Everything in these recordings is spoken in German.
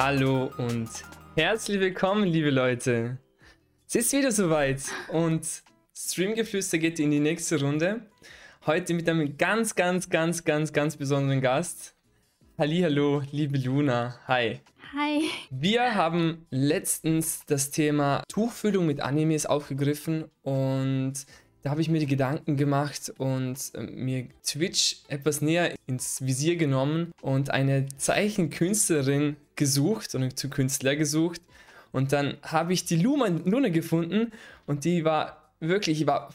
Hallo und herzlich willkommen, liebe Leute. Es ist wieder soweit und Streamgeflüster geht in die nächste Runde. Heute mit einem ganz, ganz, ganz, ganz, ganz besonderen Gast. Hallo, liebe Luna. Hi. Hi. Wir haben letztens das Thema Tuchfühlung mit Animes aufgegriffen und habe ich mir die Gedanken gemacht und äh, mir Twitch etwas näher ins Visier genommen und eine Zeichenkünstlerin gesucht und zu Künstler gesucht. Und dann habe ich die Luma, Luna gefunden und die war wirklich, ich war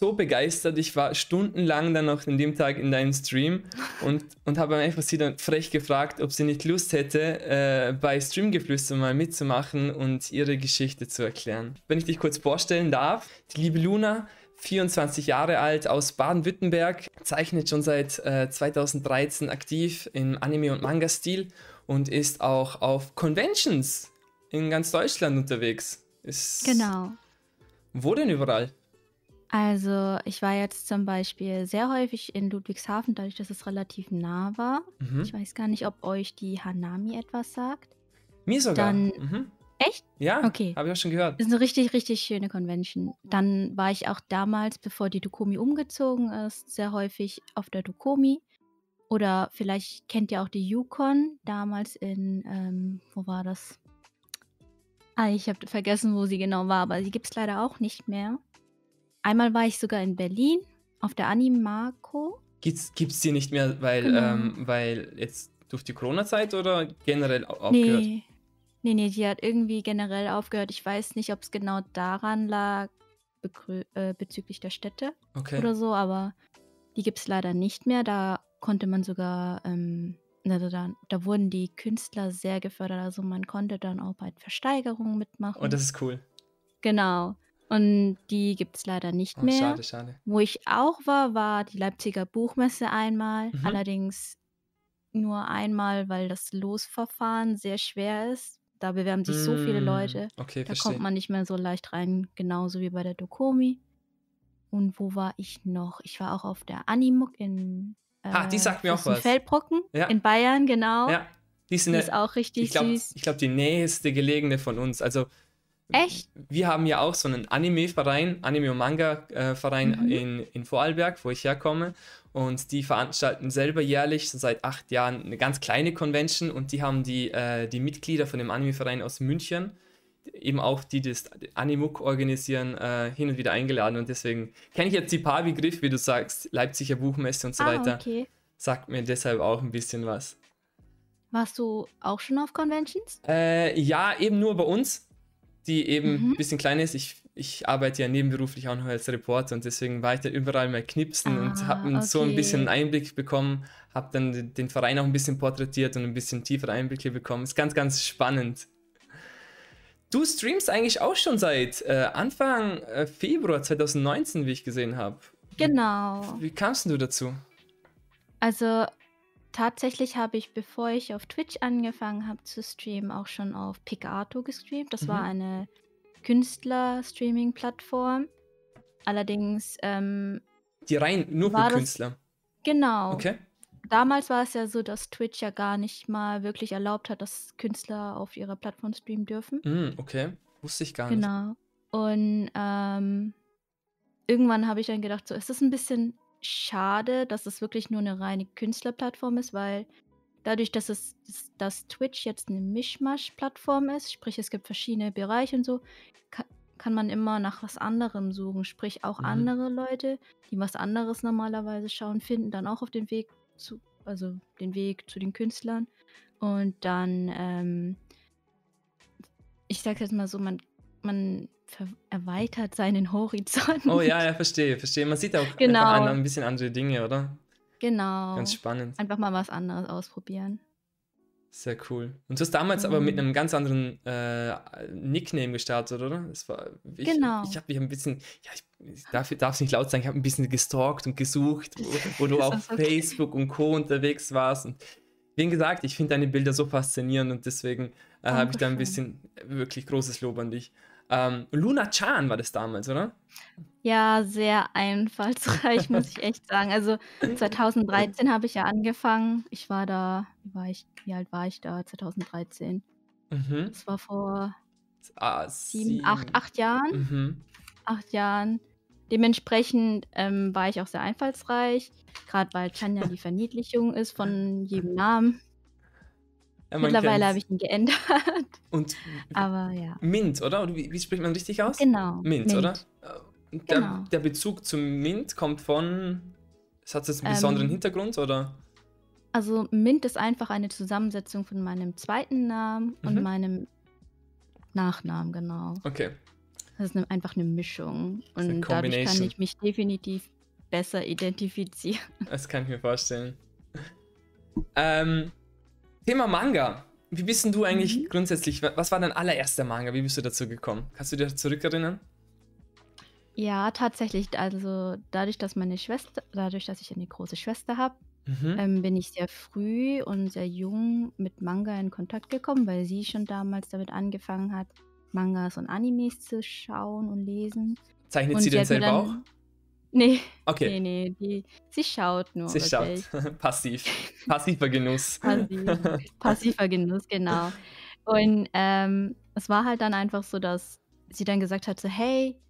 so begeistert. Ich war stundenlang dann noch in dem Tag in deinem Stream und, und habe einfach sie dann frech gefragt, ob sie nicht Lust hätte, äh, bei Streamgeflüster mal mitzumachen und ihre Geschichte zu erklären. Wenn ich dich kurz vorstellen darf, die liebe Luna 24 Jahre alt aus Baden-Württemberg, zeichnet schon seit äh, 2013 aktiv im Anime- und Manga-Stil und ist auch auf Conventions in ganz Deutschland unterwegs. Ist genau. Wo denn überall? Also, ich war jetzt zum Beispiel sehr häufig in Ludwigshafen, dadurch, dass es relativ nah war. Mhm. Ich weiß gar nicht, ob euch die Hanami etwas sagt. Mir sogar. Dann, mhm. Echt? Ja, okay. Habe ich auch schon gehört. Das ist eine richtig, richtig schöne Convention. Dann war ich auch damals, bevor die Dokomi umgezogen ist, sehr häufig auf der Dokomi. Oder vielleicht kennt ihr auch die Yukon, damals in, ähm, wo war das? Ah, ich habe vergessen, wo sie genau war, aber sie gibt es leider auch nicht mehr. Einmal war ich sogar in Berlin auf der Animako. Gibt es die nicht mehr, weil, genau. ähm, weil jetzt durch die Corona-Zeit oder generell aufgehört? Nee, Nee, nee, die hat irgendwie generell aufgehört. Ich weiß nicht, ob es genau daran lag, äh, bezüglich der Städte okay. oder so, aber die gibt es leider nicht mehr. Da konnte man sogar, ähm, also da, da, wurden die Künstler sehr gefördert. Also man konnte dann auch bei Versteigerungen mitmachen. Oh, das ist cool. Genau. Und die gibt es leider nicht oh, mehr. Schade, schade. Wo ich auch war, war die Leipziger Buchmesse einmal. Mhm. Allerdings nur einmal, weil das Losverfahren sehr schwer ist da bewerben sich so viele hm, Leute. Okay, da verstehe. kommt man nicht mehr so leicht rein, genauso wie bei der Dokomi. Und wo war ich noch? Ich war auch auf der Animuk in äh, ah, die sagt mir auch was. Feldbrocken ja. in Bayern, genau. Ja, die, die ist auch richtig ich glaub, süß. Ich glaube, die nächste gelegene von uns. Also Echt? Wir haben ja auch so einen Anime-Verein, Anime- und Manga-Verein mhm. in, in Vorarlberg, wo ich herkomme. Und die veranstalten selber jährlich, seit acht Jahren, eine ganz kleine Convention. Und die haben die, äh, die Mitglieder von dem Anime-Verein aus München, eben auch die, die das Animuk organisieren, äh, hin und wieder eingeladen. Und deswegen kenne ich jetzt die paar Begriffe, wie du sagst, Leipziger Buchmesse und so ah, weiter. Okay. Sagt mir deshalb auch ein bisschen was. Warst du auch schon auf Conventions? Äh, ja, eben nur bei uns die eben mhm. ein bisschen klein ist. Ich, ich arbeite ja nebenberuflich auch noch als Reporter und deswegen war ich da überall mal knipsen ah, und habe okay. so ein bisschen Einblick bekommen, habe dann den Verein auch ein bisschen porträtiert und ein bisschen tiefere Einblicke bekommen. Ist ganz, ganz spannend. Du streamst eigentlich auch schon seit äh, Anfang äh, Februar 2019, wie ich gesehen habe. Genau. Wie kamst du dazu? Also Tatsächlich habe ich, bevor ich auf Twitch angefangen habe zu streamen, auch schon auf Picato gestreamt. Das war mhm. eine Künstler-Streaming-Plattform. Allerdings ähm, Die rein nur für das Künstler. genau. Okay. Damals war es ja so, dass Twitch ja gar nicht mal wirklich erlaubt hat, dass Künstler auf ihrer Plattform streamen dürfen. Mm, okay. Wusste ich gar nicht. Genau. Und ähm, irgendwann habe ich dann gedacht, so ist das ein bisschen schade, dass es wirklich nur eine reine Künstlerplattform ist, weil dadurch, dass es dass Twitch jetzt eine Mischmasch-Plattform ist, sprich es gibt verschiedene Bereiche und so, kann, kann man immer nach was anderem suchen. Sprich auch mhm. andere Leute, die was anderes normalerweise schauen, finden dann auch auf den Weg zu, also den Weg zu den Künstlern. Und dann, ähm, ich sag jetzt mal so, man, man erweitert seinen Horizont. Oh ja, ja, verstehe, verstehe. Man sieht auch genau. einfach ein bisschen andere Dinge, oder? Genau. Ganz spannend. Einfach mal was anderes ausprobieren. Sehr cool. Und du hast damals mhm. aber mit einem ganz anderen äh, Nickname gestartet, oder? Das war, ich, genau. Ich habe mich ein bisschen, ja, ich darf es nicht laut sagen, ich habe ein bisschen gestalkt und gesucht, wo, wo du auf okay. Facebook und Co. unterwegs warst. Und wie gesagt, ich finde deine Bilder so faszinierend und deswegen äh, habe ich da ein bisschen wirklich großes Lob an dich. Ähm, Luna Chan war das damals, oder? Ja, sehr einfallsreich, muss ich echt sagen. Also 2013 habe ich ja angefangen. Ich war da, wie war ich, wie alt war ich da? 2013. Mhm. Das war vor Ah, 7, 8, sieben. 8 Jahren. Mhm. 8 Jahren. Dementsprechend ähm, war ich auch sehr einfallsreich, gerade weil Tanja die Verniedlichung ist von jedem Namen. Ja, man Mittlerweile habe ich ihn geändert, Und aber ja. Mint, oder? Oder wie, wie spricht man richtig aus? Genau. Mint, oder? Äh, und Der, Genau. der Bezug zum Mint kommt von. Es hat jetzt einen besonderen Ähm, Hintergrund, oder? Also Mint ist einfach eine Zusammensetzung von meinem zweiten Namen und Mhm. meinem Nachnamen, genau. Okay. Das ist einfach eine Mischung und dadurch kann ich mich definitiv besser identifizieren. Das kann ich mir vorstellen. Ähm, Thema Manga. Wie bist denn du eigentlich Mhm. grundsätzlich? wa- Was war dein allererster Manga? Wie bist du dazu gekommen? Kannst du dir zurückerinnern? Ja, tatsächlich, also dadurch, dass meine Schwester dadurch, dass ich eine große Schwester habe, Mhm. ähm, bin ich sehr früh und sehr jung mit Manga in Kontakt gekommen, weil sie schon damals damit angefangen hat, Mangas und Animes zu schauen und lesen. Zeichnet Und sie denn selber auch? Dann ne, Okay. ne, ne, die sie schaut nur Sie schaut. Passiv. Passiver Genuss. Passiv passiver Genuss, genau. Und, ähm, es war halt dann einfach so, dass sie dann gesagt hat so: „Hey,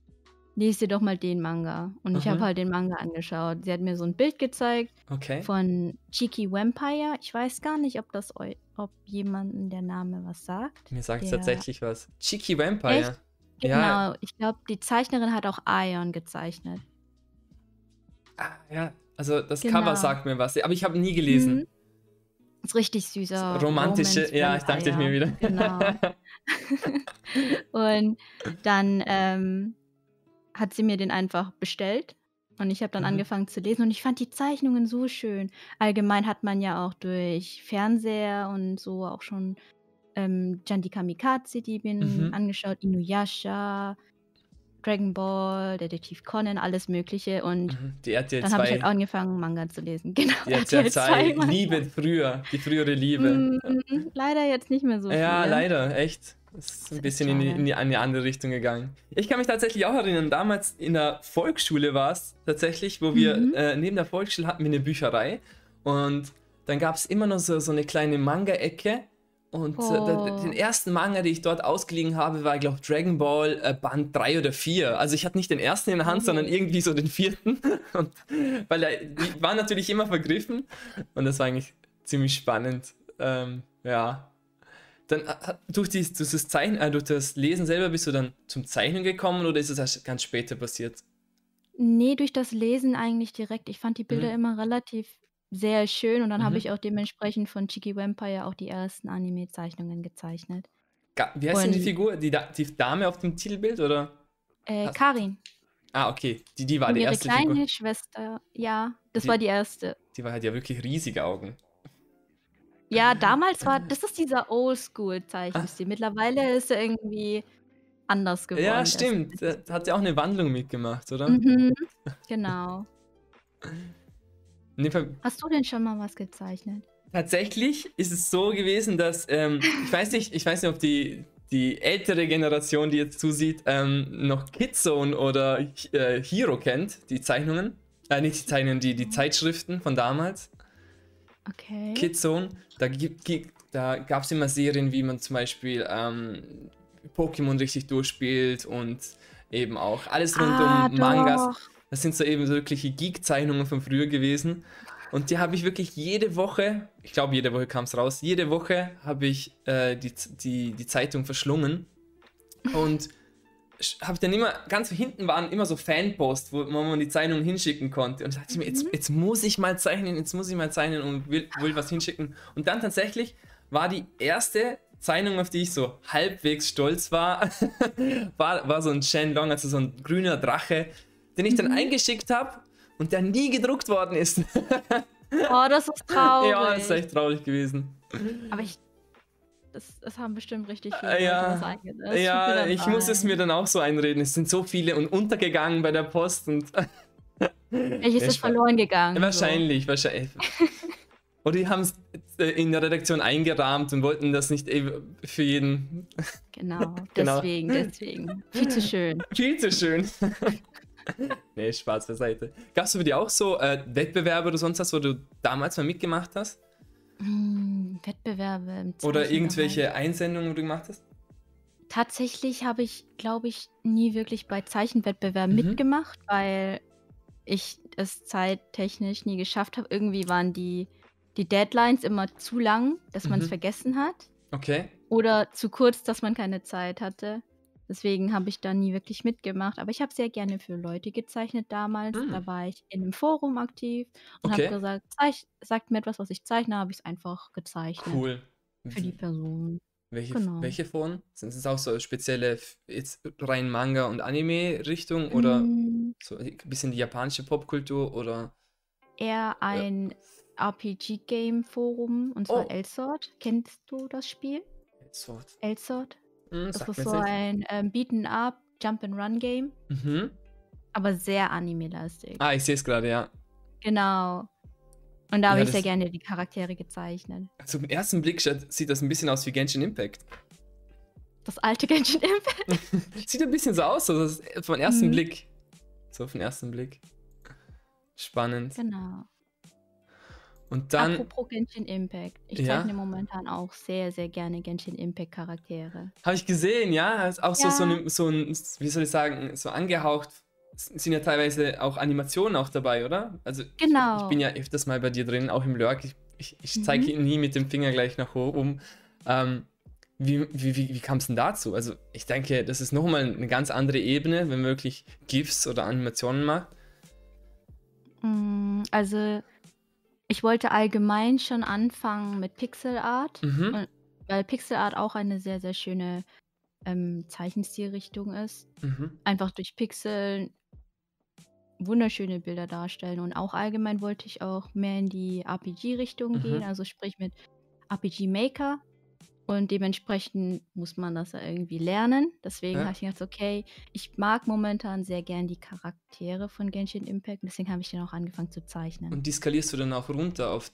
lies dir doch mal den Manga.“ Und ich habe Mhm. halt den Manga angeschaut. Sie hat mir so 'n Bild gezeigt Okay. von Cheeky Vampire. Ich weiß gar nicht, ob das eu ob jemandem der Name was sagt. Mir sagt Der tatsächlich was. Cheeky Vampire. Echt? Ja. Genau, ich glaube, die Zeichnerin hat auch Aion gezeichnet. Ah, ja. Also das Cover Genau. sagt mir was, aber ich habe nie gelesen. Mhm. Ist richtig süßer Romantische, Romance ja, ich dachte ich mir wieder. Genau. Und dann, ähm, hat sie mir den einfach bestellt und ich habe dann Mhm. angefangen zu lesen und ich fand die Zeichnungen so schön. Allgemein hat man ja auch durch Fernseher und so auch schon, ähm, Janji Kamikaze die bin Mhm. angeschaut, Inuyasha, Dragon Ball, Detektiv Conan, alles Mögliche und Mhm. Die RTL dann habe ich halt 2. angefangen, Manga zu lesen. Genau, Die RTL RTL 2 2 Manga. Liebe früher, die frühere Liebe. Mhm, leider jetzt nicht mehr so Ja, viel. leider, echt. Das ist Das ein ist bisschen in die, in die, in die andere Richtung gegangen. Ich kann mich tatsächlich auch erinnern, damals in der Volksschule war es tatsächlich, wo wir Mhm. äh, neben der Volksschule hatten wir eine Bücherei und dann gab es immer noch so, so eine kleine Manga-Ecke und äh, Oh. den ersten Manga, den ich dort ausgeliehen habe, war, glaube ich, Dragon Ball äh, Band 3 oder 4. Also ich hatte nicht den ersten in der Hand, Oh. sondern irgendwie so den vierten. Und, weil er, die waren natürlich immer vergriffen und das war eigentlich ziemlich spannend. Ähm, ja. Dann äh, durch, die, durch, das Zeichnen, äh, durch das Lesen selber bist du dann zum Zeichnen gekommen oder ist es erst ganz später passiert? Ne, durch das Lesen eigentlich direkt. Ich fand die Bilder Mhm. immer relativ sehr schön und dann habe Mhm. ich auch dementsprechend von Cheeky Vampire auch die ersten Anime-Zeichnungen gezeichnet. Ga wie heißt denn die Und Figur? Die, Da- die Dame auf dem Titelbild oder? äh, Karin Ah, okay. Die, die war und die ihre erste kleine Figur. Schwester. Ja, das Die- war die erste. Die war halt ja wirklich riesige Augen. Ja, damals war das ist dieser Oldschool-Zeichenstil. Mittlerweile ist er irgendwie anders geworden. Ja, stimmt. hat ja auch eine Wandlung mitgemacht, oder? Mhm, genau. In dem Fall, Hast du denn schon mal was gezeichnet? tatsächlich ist es so gewesen, dass, ähm, ich weiß nicht, ich weiß nicht, ob die, die ältere Generation, die jetzt zusieht, ähm, noch Kidzone oder äh, Hero kennt, die Zeichnungen. Äh, nicht die Zeichnungen, die, die Zeitschriften von damals. Okay. Kidzone, da, da gab es immer Serien, wie man zum Beispiel ähm, Pokémon richtig durchspielt und eben auch alles rund Ah, um Mangas. doch. Das sind so eben so wirkliche Geek-Zeichnungen von früher gewesen. Und die habe ich wirklich jede Woche, ich glaube jede Woche kam es raus, jede Woche habe ich äh, die, die, die Zeitung verschlungen. Und habe dann immer, ganz hinten waren immer so Fanposts, wo man die Zeichnung hinschicken konnte. Und da dachte ich mir, jetzt, Mhm. jetzt muss ich mal zeichnen, jetzt muss ich mal zeichnen und will, will was hinschicken. Und dann tatsächlich war die erste Zeichnung, auf die ich so halbwegs stolz war, war, war so ein Shenlong, also so ein grüner Drache, den ich dann Mhm. eingeschickt habe und der nie gedruckt worden ist. Oh, das ist traurig. ja, das ist echt traurig gewesen. Aber ich. Das, das haben bestimmt richtig viele Äh, ja. Ja, ich muss es mir dann auch so einreden. Es sind so viele und untergegangen bei der Post und Welches Ja, ist verloren gegangen? wahrscheinlich, wahrscheinlich. Oder die haben es äh, in der Redaktion eingerahmt und wollten das nicht eh für jeden. So. Genau, Genau. deswegen, deswegen. Viel zu schön. Viel zu schön. nee, Spaß beiseite. Gab es für dich auch so äh, Wettbewerbe oder sonst was, wo du damals mal mitgemacht hast? Hm, Wettbewerbe im Oder irgendwelche Einsendungen, wo du gemacht hast? Tatsächlich habe ich, glaube ich, nie wirklich bei Zeichenwettbewerben Mhm. mitgemacht, weil ich es zeittechnisch nie geschafft habe. Irgendwie waren die, die Deadlines immer zu lang, dass man es Mhm. vergessen hat. Okay. Oder zu kurz, dass man keine Zeit hatte. Deswegen habe ich da nie wirklich mitgemacht. Aber ich habe sehr gerne für Leute gezeichnet damals. Hm. Da war ich in einem Forum aktiv und Okay. habe gesagt, Zeich sagt mir etwas, was ich zeichne, habe ich es einfach gezeichnet. Cool. Für die Person. Welche, Genau. welche Foren? Sind es auch so spezielle, jetzt rein Manga- und Anime-Richtung oder Mm, so ein bisschen die japanische Popkultur oder? eher ein RPG-Game-Forum und zwar Oh. Elsword. Kennst du das Spiel? Sword. Elsword? Hm, Das ist so ein ähm, Beaten-up, Jump-and-Run-Game, Mhm. aber sehr anime-lastig. Ah, ich sehe es gerade, ja. Genau. Und da habe Ja, ich sehr gerne die Charaktere gezeichnet. Zum ersten Blick sieht das ein bisschen aus wie Genshin Impact. Das alte Genshin Impact. Sieht ein bisschen so aus, so das vom ersten Mhm. Blick. So vom ersten Blick. Spannend. Genau. Und dann, Apropos Genshin Impact. Ich Ja? zeichne momentan auch sehr, sehr gerne Genshin Impact Charaktere. habe ich gesehen, ja, ist auch so, so, Ja. eine, so ein, wie soll ich sagen, so angehaucht, sind ja teilweise auch Animationen auch dabei, oder? Also ich, ich Genau. bin ja öfters mal bei dir drin, auch im Lurk. Ich, ich, ich Mhm. zeige nie mit dem Finger gleich nach oben. Ähm, wie wie, wie, wie kam es denn dazu? Also ich denke, das ist nochmal eine ganz andere Ebene, wenn man wirklich GIFs oder Animationen macht. Mm, Also, ich wollte allgemein schon anfangen mit Pixel Art, Mhm. Und- weil Pixel Art auch eine sehr, sehr schöne ähm, Zeichenstilrichtung ist. Mhm. Einfach durch Pixel wunderschöne Bilder darstellen. Und auch allgemein wollte ich auch mehr in die RPG-Richtung Mhm. gehen, also sprich mit RPG Maker. Und dementsprechend muss man das ja irgendwie lernen. Deswegen Ja. habe ich gedacht, okay, ich mag momentan sehr gern die Charaktere von Genshin Impact. Deswegen habe ich dann auch angefangen zu zeichnen. Und die skalierst du dann auch runter auf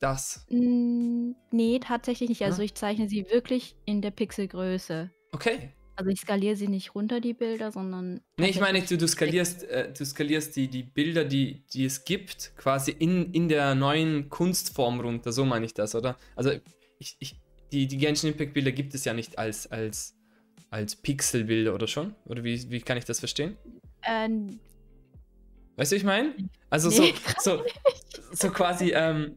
das. Nee, tatsächlich nicht. Also Ja? ich zeichne sie wirklich in der Pixelgröße. Okay. Also ich skaliere sie nicht runter, die Bilder, sondern. Nee, ich meine, du, du skalierst, äh, du skalierst die, die Bilder, die, die es gibt, quasi in, in der neuen Kunstform runter. So meine ich das, oder? Also ich, ich, die, die Genshin Impact Bilder gibt es ja nicht als, als, als Pixelbilder, oder schon? Oder wie, wie kann ich das verstehen? Ähm, Weißt du, ich meine? Also Nee, so, so, so quasi, ähm,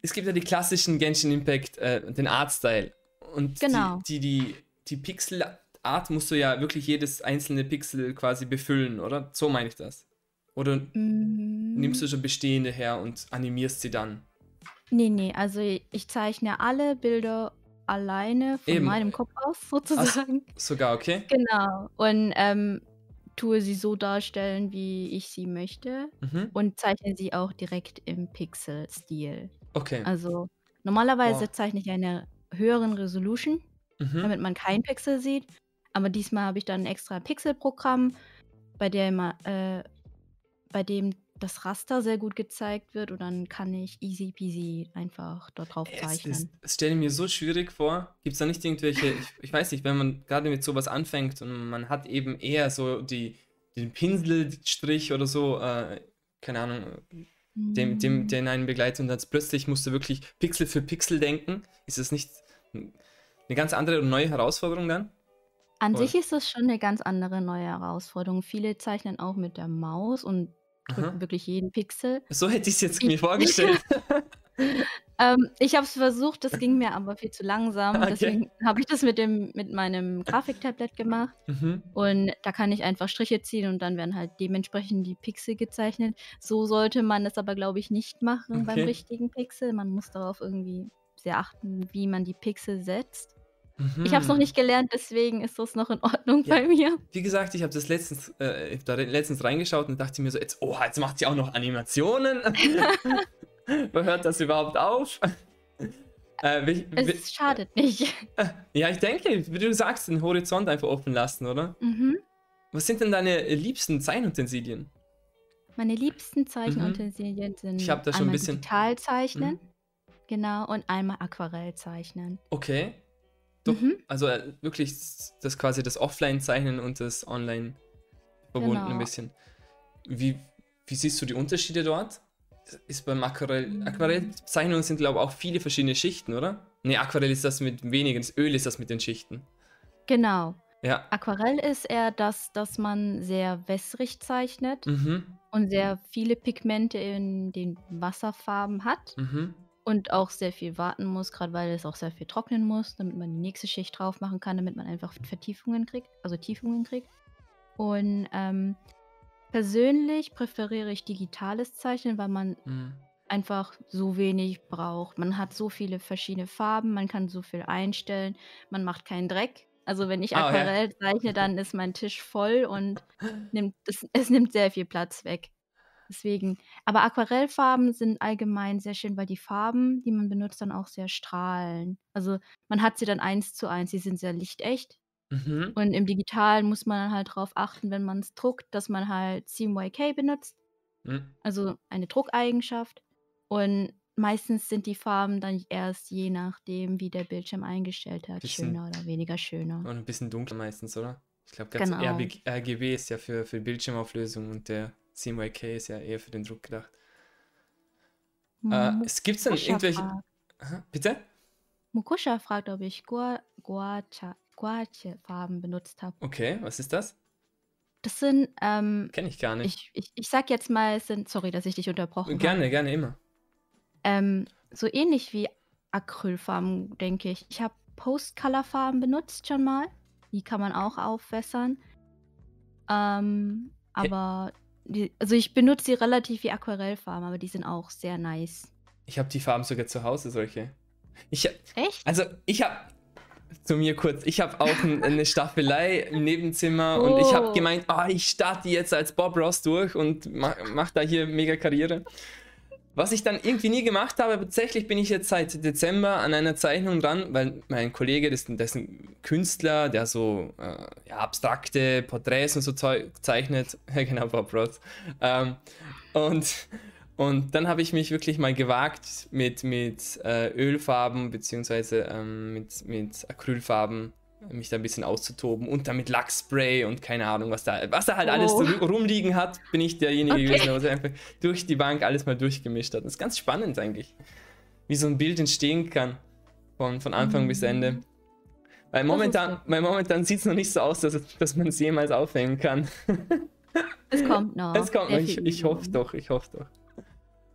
es gibt ja die klassischen Genshin Impact, äh, den Artstyle. Und Genau. die, die, die, die Pixelart musst du ja wirklich jedes einzelne Pixel quasi befüllen, oder? So meine ich das. Oder mm, nimmst du schon bestehende her und animierst sie dann? Nee, nee, also ich zeichne alle Bilder alleine von Eben. meinem Kopf aus sozusagen. Sogar, okay? Genau. Und ähm, tue sie so darstellen, wie ich sie möchte. Mhm. Und zeichne sie auch direkt im Pixel-Stil. Okay. Also normalerweise Wow. zeichne ich eine höheren Resolution, Mhm. damit man kein Pixel sieht. Aber diesmal habe ich dann ein extra Pixel-Programm, bei dem, äh, bei dem das Raster sehr gut gezeigt wird und dann kann ich easy peasy einfach dort drauf zeichnen. es stelle ich mir so schwierig vor. Gibt es da nicht irgendwelche, ich, ich weiß nicht, wenn man gerade mit sowas anfängt und man hat eben eher so die, den Pinselstrich oder so, äh, keine Ahnung, dem, dem, Mm. der in einen begleitet und dann plötzlich musst du wirklich Pixel für Pixel denken. Ist das nicht eine ganz andere und neue Herausforderung dann? An Oder? sich ist das schon eine ganz andere neue Herausforderung. Viele zeichnen auch mit der Maus und drücken Aha. wirklich jeden Pixel. So hätte ich es jetzt mir vorgestellt. Ähm, ich habe es versucht, das ging mir aber viel zu langsam. Okay. Deswegen habe ich das mit, dem, mit meinem Grafiktablet gemacht. mhm. Und da kann ich einfach Striche ziehen und dann werden halt dementsprechend die Pixel gezeichnet. So sollte man es aber, glaube ich, nicht machen beim Okay. richtigen Pixel. Man muss darauf irgendwie sehr achten, wie man die Pixel setzt. Mhm. Ich habe es noch nicht gelernt, deswegen ist das noch in Ordnung Ja. bei mir. Wie gesagt, ich habe das letztens, äh, da re- letztens reingeschaut und dachte mir so, jetzt, oh, jetzt macht sie auch noch Animationen. Wo hört das überhaupt auf? äh, wie, wie, Es schadet nicht. ja, ich denke, wie du sagst, den Horizont einfach offen lassen, oder? Mhm. Was sind denn deine äh, liebsten Zeichenutensilien? Meine liebsten Zeichenutensilien sind Mhm. Ich hab da schon ein einmal bisschen- Mhm. digital zeichnen, genau, und einmal Aquarell zeichnen. Okay. Doch, Mhm. also äh, wirklich das quasi das Offline-Zeichnen und das Online verbunden ein Genau. bisschen. Wie, wie siehst du die Unterschiede dort? ist beim Aquarell. Aquarellzeichnungen sind, glaube ich, auch viele verschiedene Schichten, oder? Ne, Aquarell ist das mit wenigen, das Öl ist das mit den Schichten. Genau. Ja. Aquarell ist eher das, dass man sehr wässrig zeichnet Mhm. und sehr viele Pigmente in den Wasserfarben hat Mhm. Und auch sehr viel warten muss, gerade weil es auch sehr viel trocknen muss, damit man die nächste Schicht drauf machen kann, damit man einfach Vertiefungen kriegt, also Tiefungen kriegt. Und ähm, persönlich präferiere ich digitales Zeichnen, weil man Mhm. einfach so wenig braucht. Man hat so viele verschiedene Farben, man kann so viel einstellen, man macht keinen Dreck. Also wenn ich Ah, ja. Aquarell zeichne, dann ist mein Tisch voll und nimmt es, es nimmt sehr viel Platz weg. Deswegen, aber Aquarellfarben sind allgemein sehr schön, weil die Farben, die man benutzt, dann auch sehr strahlen. Also man hat sie dann eins zu eins, sie sind sehr lichtecht. Mhm. Und im Digitalen muss man dann halt darauf achten, wenn man es druckt, dass man halt CMYK benutzt Mhm. also eine Druckeigenschaft. Und meistens sind die Farben dann erst je nachdem, wie der Bildschirm eingestellt hat, Bisschen- schöner oder weniger schöner. Und ein bisschen dunkler meistens, oder? Ich glaube, ganz Genau. RGB ist ja für, für Bildschirmauflösung und der CMYK ist ja eher für den Druck gedacht. Äh, Mu- es gibt dann irgendwelche. fragt, bitte? Mukusha fragt, ob ich Guache-Farben benutzt habe. Okay, was ist das? Das sind, ähm, Kenne ich gar nicht. ich, ich, ich sag jetzt mal, es sind, sorry, dass ich dich unterbrochen habe. gerne, gerne immer. Ähm, so ähnlich wie Acrylfarben, denke ich. Ich habe Post-Color-Farben benutzt schon mal. Die kann man auch aufwässern. Ähm, aber, die, also ich benutze sie relativ wie Aquarellfarben, aber die sind auch sehr nice. Ich habe die Farben sogar zu Hause, solche. Ich, Echt? also, ich habe. Zu mir kurz. Ich habe auch ein, eine Staffelei im Nebenzimmer und ich habe Oh. gemeint, ah, ich starte jetzt als Bob Ross durch und mach, mach da hier mega Karriere. Was ich dann irgendwie nie gemacht habe, tatsächlich bin ich jetzt seit Dezember an einer Zeichnung dran, weil mein Kollege, das, das ist ein Künstler, der so äh, ja, abstrakte Porträts und so zeichnet. Genau, Bob Ross. Ähm, und, und dann habe ich mich wirklich mal gewagt, mit, mit äh, Ölfarben beziehungsweise ähm, mit, mit Acrylfarben mich da ein bisschen auszutoben und dann mit Lachsspray und keine Ahnung, was da, was da halt alles Oh. ru- rumliegen hat, bin ich derjenige Okay. gewesen, der so einfach durch die Bank alles mal durchgemischt hat. Das ist ganz spannend eigentlich, wie so ein Bild entstehen kann von, von Anfang bis Ende. Mhm. Weil momentan, weil momentan sieht es noch nicht so aus, dass, dass man es jemals aufhängen kann. Es kommt noch. Es kommt noch, ich, ich hoffe doch, ich hoffe doch.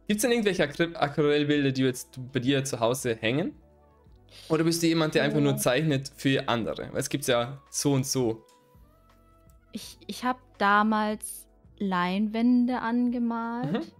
Gibt es denn irgendwelche Aqu- Aquarellbilder, die jetzt bei dir zu Hause hängen? Oder bist du jemand, der einfach nur zeichnet für andere? Weil es gibt ja so und so. Ich, ich habe damals Leinwände angemalt, Mhm.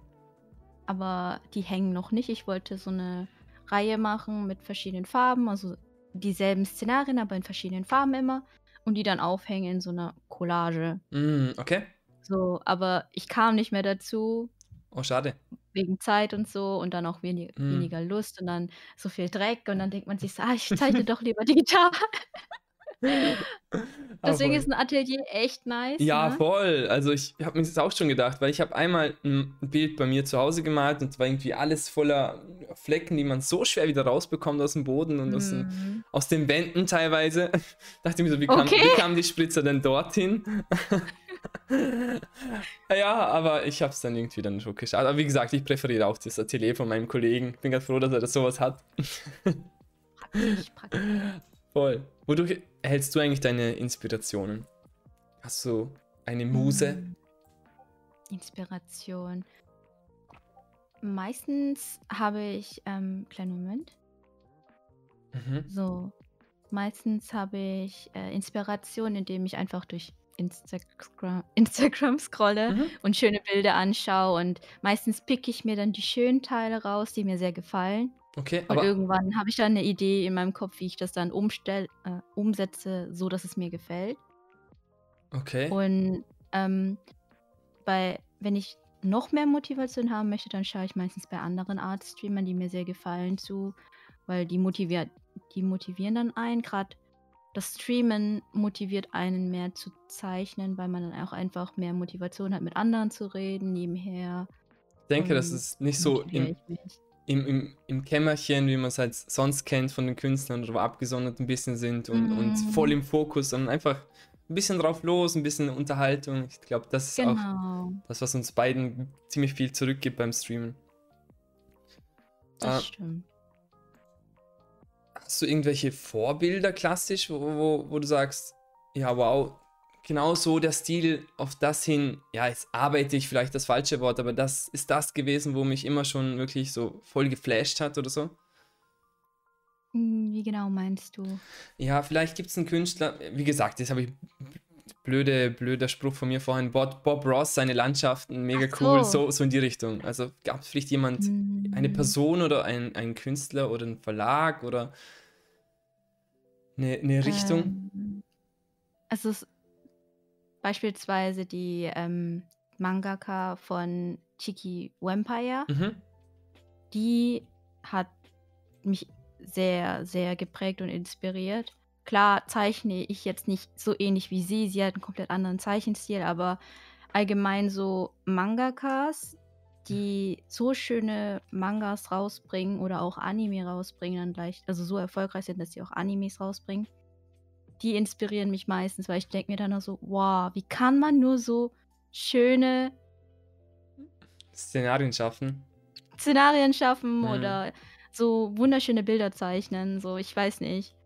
aber die hängen noch nicht. Ich wollte so eine Reihe machen mit verschiedenen Farben, also dieselben Szenarien, aber in verschiedenen Farben immer. Und die dann aufhängen in so einer Collage. Mm, okay. So, aber ich kam nicht mehr dazu, Oh, schade. Wegen Zeit und so und dann auch wenig, Mhm. weniger Lust und dann so viel Dreck und dann denkt man sich so, ah, ich zeichne doch lieber digital. Deswegen Aber- ist ein Atelier echt nice. Ja, ne? voll. Also ich habe mir das auch schon gedacht, weil ich habe einmal ein Bild bei mir zu Hause gemalt und es war irgendwie alles voller Flecken, die man so schwer wieder rausbekommt aus dem Boden und aus, den, Mhm. aus den Wänden teilweise. Dachte mir so, wie kam, Okay. wie kam die Spritzer denn dorthin? ja, aber ich habe es dann irgendwie dann schon geschafft. Aber wie gesagt, ich präferiere auch das Atelier von meinem Kollegen. Bin ganz froh, dass er das sowas hat. Praktisch, praktisch. Voll. Wodurch erhältst du eigentlich deine Inspirationen? Hast du eine Muse? Mm. Inspiration. Meistens habe ich, ähm, kleinen Moment. Mhm. So, meistens habe ich äh, Inspiration, indem ich einfach durch Instagram, Instagram scrolle Mhm. und schöne Bilder anschaue und meistens picke ich mir dann die schönen Teile raus, die mir sehr gefallen. Okay, Und aber irgendwann habe ich dann eine Idee in meinem Kopf, wie ich das dann umstell, äh, umsetze, so dass es mir gefällt. okay. Und ähm, bei, wenn ich noch mehr Motivation haben möchte, dann schaue ich meistens bei anderen Art-Streamern, die mir sehr gefallen, zu, weil die, motiviert, die motivieren dann einen. Gerade das Streamen motiviert einen mehr zu zeichnen, weil man dann auch einfach mehr Motivation hat, mit anderen zu reden, nebenher. Ich denke, das und ist nicht so im, im, im, im Kämmerchen, wie man es halt sonst kennt von den Künstlern, oder wo abgesondert ein bisschen sind und, und Mhm. voll im Fokus, sondern einfach ein bisschen drauf los, ein bisschen Unterhaltung. Ich glaube, das ist auch Genau. das, was uns beiden ziemlich viel zurückgibt beim Streamen. Das äh, stimmt. Hast du irgendwelche Vorbilder klassisch, wo, wo, wo du sagst, ja, wow, genau so der Stil auf das hin, ja, jetzt arbeite ich vielleicht das falsche Wort, aber das ist das gewesen, wo mich immer schon wirklich so voll geflasht hat oder so? Hm, wie genau meinst du? Ja, vielleicht gibt es einen Künstler, wie gesagt, das habe ich blöde, blöder Spruch von mir vorhin, Bob, Bob Ross, seine Landschaften, mega so. cool, so, so in die Richtung. Also gab es vielleicht jemand, hm. eine Person oder ein, ein Künstler oder ein Verlag oder eine, eine Richtung? Ähm, also es, beispielsweise die ähm, Mangaka von Chiki Vampire, mhm. die hat mich sehr, sehr geprägt und inspiriert. Klar zeichne ich jetzt nicht so ähnlich wie sie, sie hat einen komplett anderen Zeichenstil, aber allgemein so Mangakas, die so schöne Mangas rausbringen oder auch Anime rausbringen, dann gleich, also so erfolgreich sind, dass sie auch Animes rausbringen, die inspirieren mich meistens, weil ich denke mir dann auch so, wow, wie kann man nur so schöne Szenarien schaffen? Szenarien schaffen mhm. oder so wunderschöne Bilder zeichnen, so ich weiß nicht.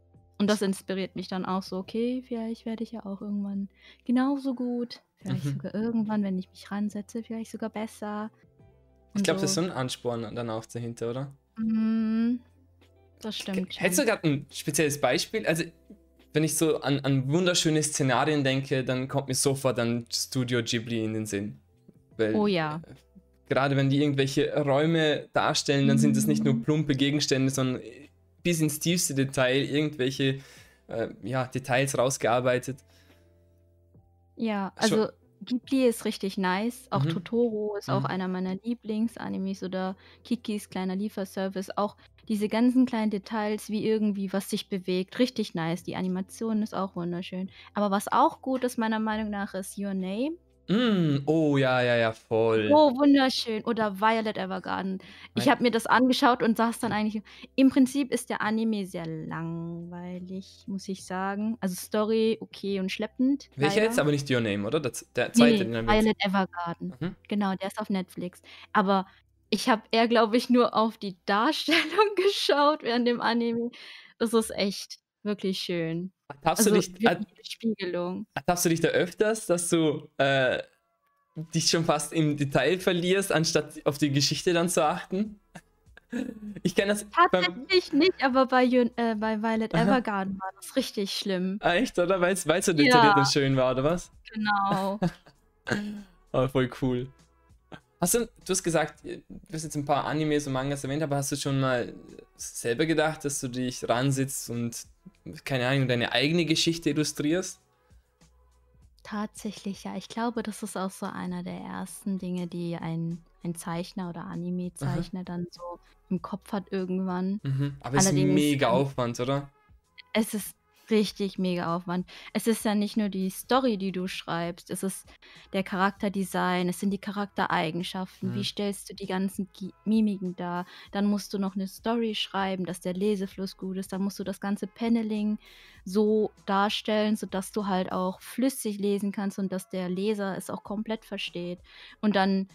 Und das inspiriert mich dann auch so, okay, vielleicht werde ich ja auch irgendwann genauso gut. Vielleicht mhm. sogar irgendwann, wenn ich mich ransetze, vielleicht sogar besser. Ich glaube, so. das ist so ein Ansporn dann auch dahinter, oder? Mhm. Das stimmt. Hättest du gerade ein spezielles Beispiel? Also, wenn ich so an, an wunderschöne Szenarien denke, dann kommt mir sofort dann Studio Ghibli in den Sinn. Weil, oh ja. Äh, gerade wenn die irgendwelche Räume darstellen, dann sind das nicht nur mhm. plumpe Gegenstände, sondern bis ins tiefste Detail irgendwelche äh, ja, Details rausgearbeitet. Ja, also Ghibli ist richtig nice. Auch mhm. Totoro ist mhm. auch einer meiner Lieblingsanimes oder Kikis kleiner Lieferservice. Auch diese ganzen kleinen Details, wie irgendwie was sich bewegt, richtig nice. Die Animation ist auch wunderschön. Aber was auch gut ist, meiner Meinung nach, ist Your Name. Mm, oh ja, ja, ja, voll. Oh, wunderschön. Oder Violet Evergarden. Ich habe mir das angeschaut und saß dann eigentlich. Im Prinzip ist der Anime sehr langweilig, muss ich sagen. Also Story okay und schleppend. Welcher jetzt? Aber nicht Your Name, oder? Der, der zweite, nee, Violet Evergarden. Mhm. Genau, der ist auf Netflix. Aber ich habe eher, glaube ich, nur auf die Darstellung geschaut während dem Anime. Das ist echt wirklich schön. Ertappst also, du dich, Spiegelung. Ertappst du dich da öfters, dass du äh, dich schon fast im Detail verlierst, anstatt auf die Geschichte dann zu achten? Ich kenne das. Tatsächlich nicht, aber bei, äh, bei Violet. Evergarden war das richtig schlimm. Ah, echt, oder? Weil es so detailliert ja. und schön war, oder was? Genau. oh, voll cool. Hast du, du hast gesagt, du hast jetzt ein paar Animes und Mangas erwähnt, aber hast du schon mal selber gedacht, dass du dich ransitzt und, keine Ahnung, deine eigene Geschichte illustrierst? Tatsächlich, ja. Ich glaube, das ist auch so einer der ersten Dinge, die ein, ein Zeichner oder Anime-Zeichner dann so im Kopf hat irgendwann. Mhm. Aber es ist mega Aufwand, oder? Es ist richtig mega Aufwand. Es ist ja nicht nur die Story, die du schreibst, es ist der Charakterdesign, es sind die Charaktereigenschaften. Mhm. Wie stellst du die ganzen Mimiken dar? Dann musst du noch eine Story schreiben, dass der Lesefluss gut ist. Dann musst du das ganze Paneling so darstellen, sodass du halt auch flüssig lesen kannst und dass der Leser es auch komplett versteht. Und dann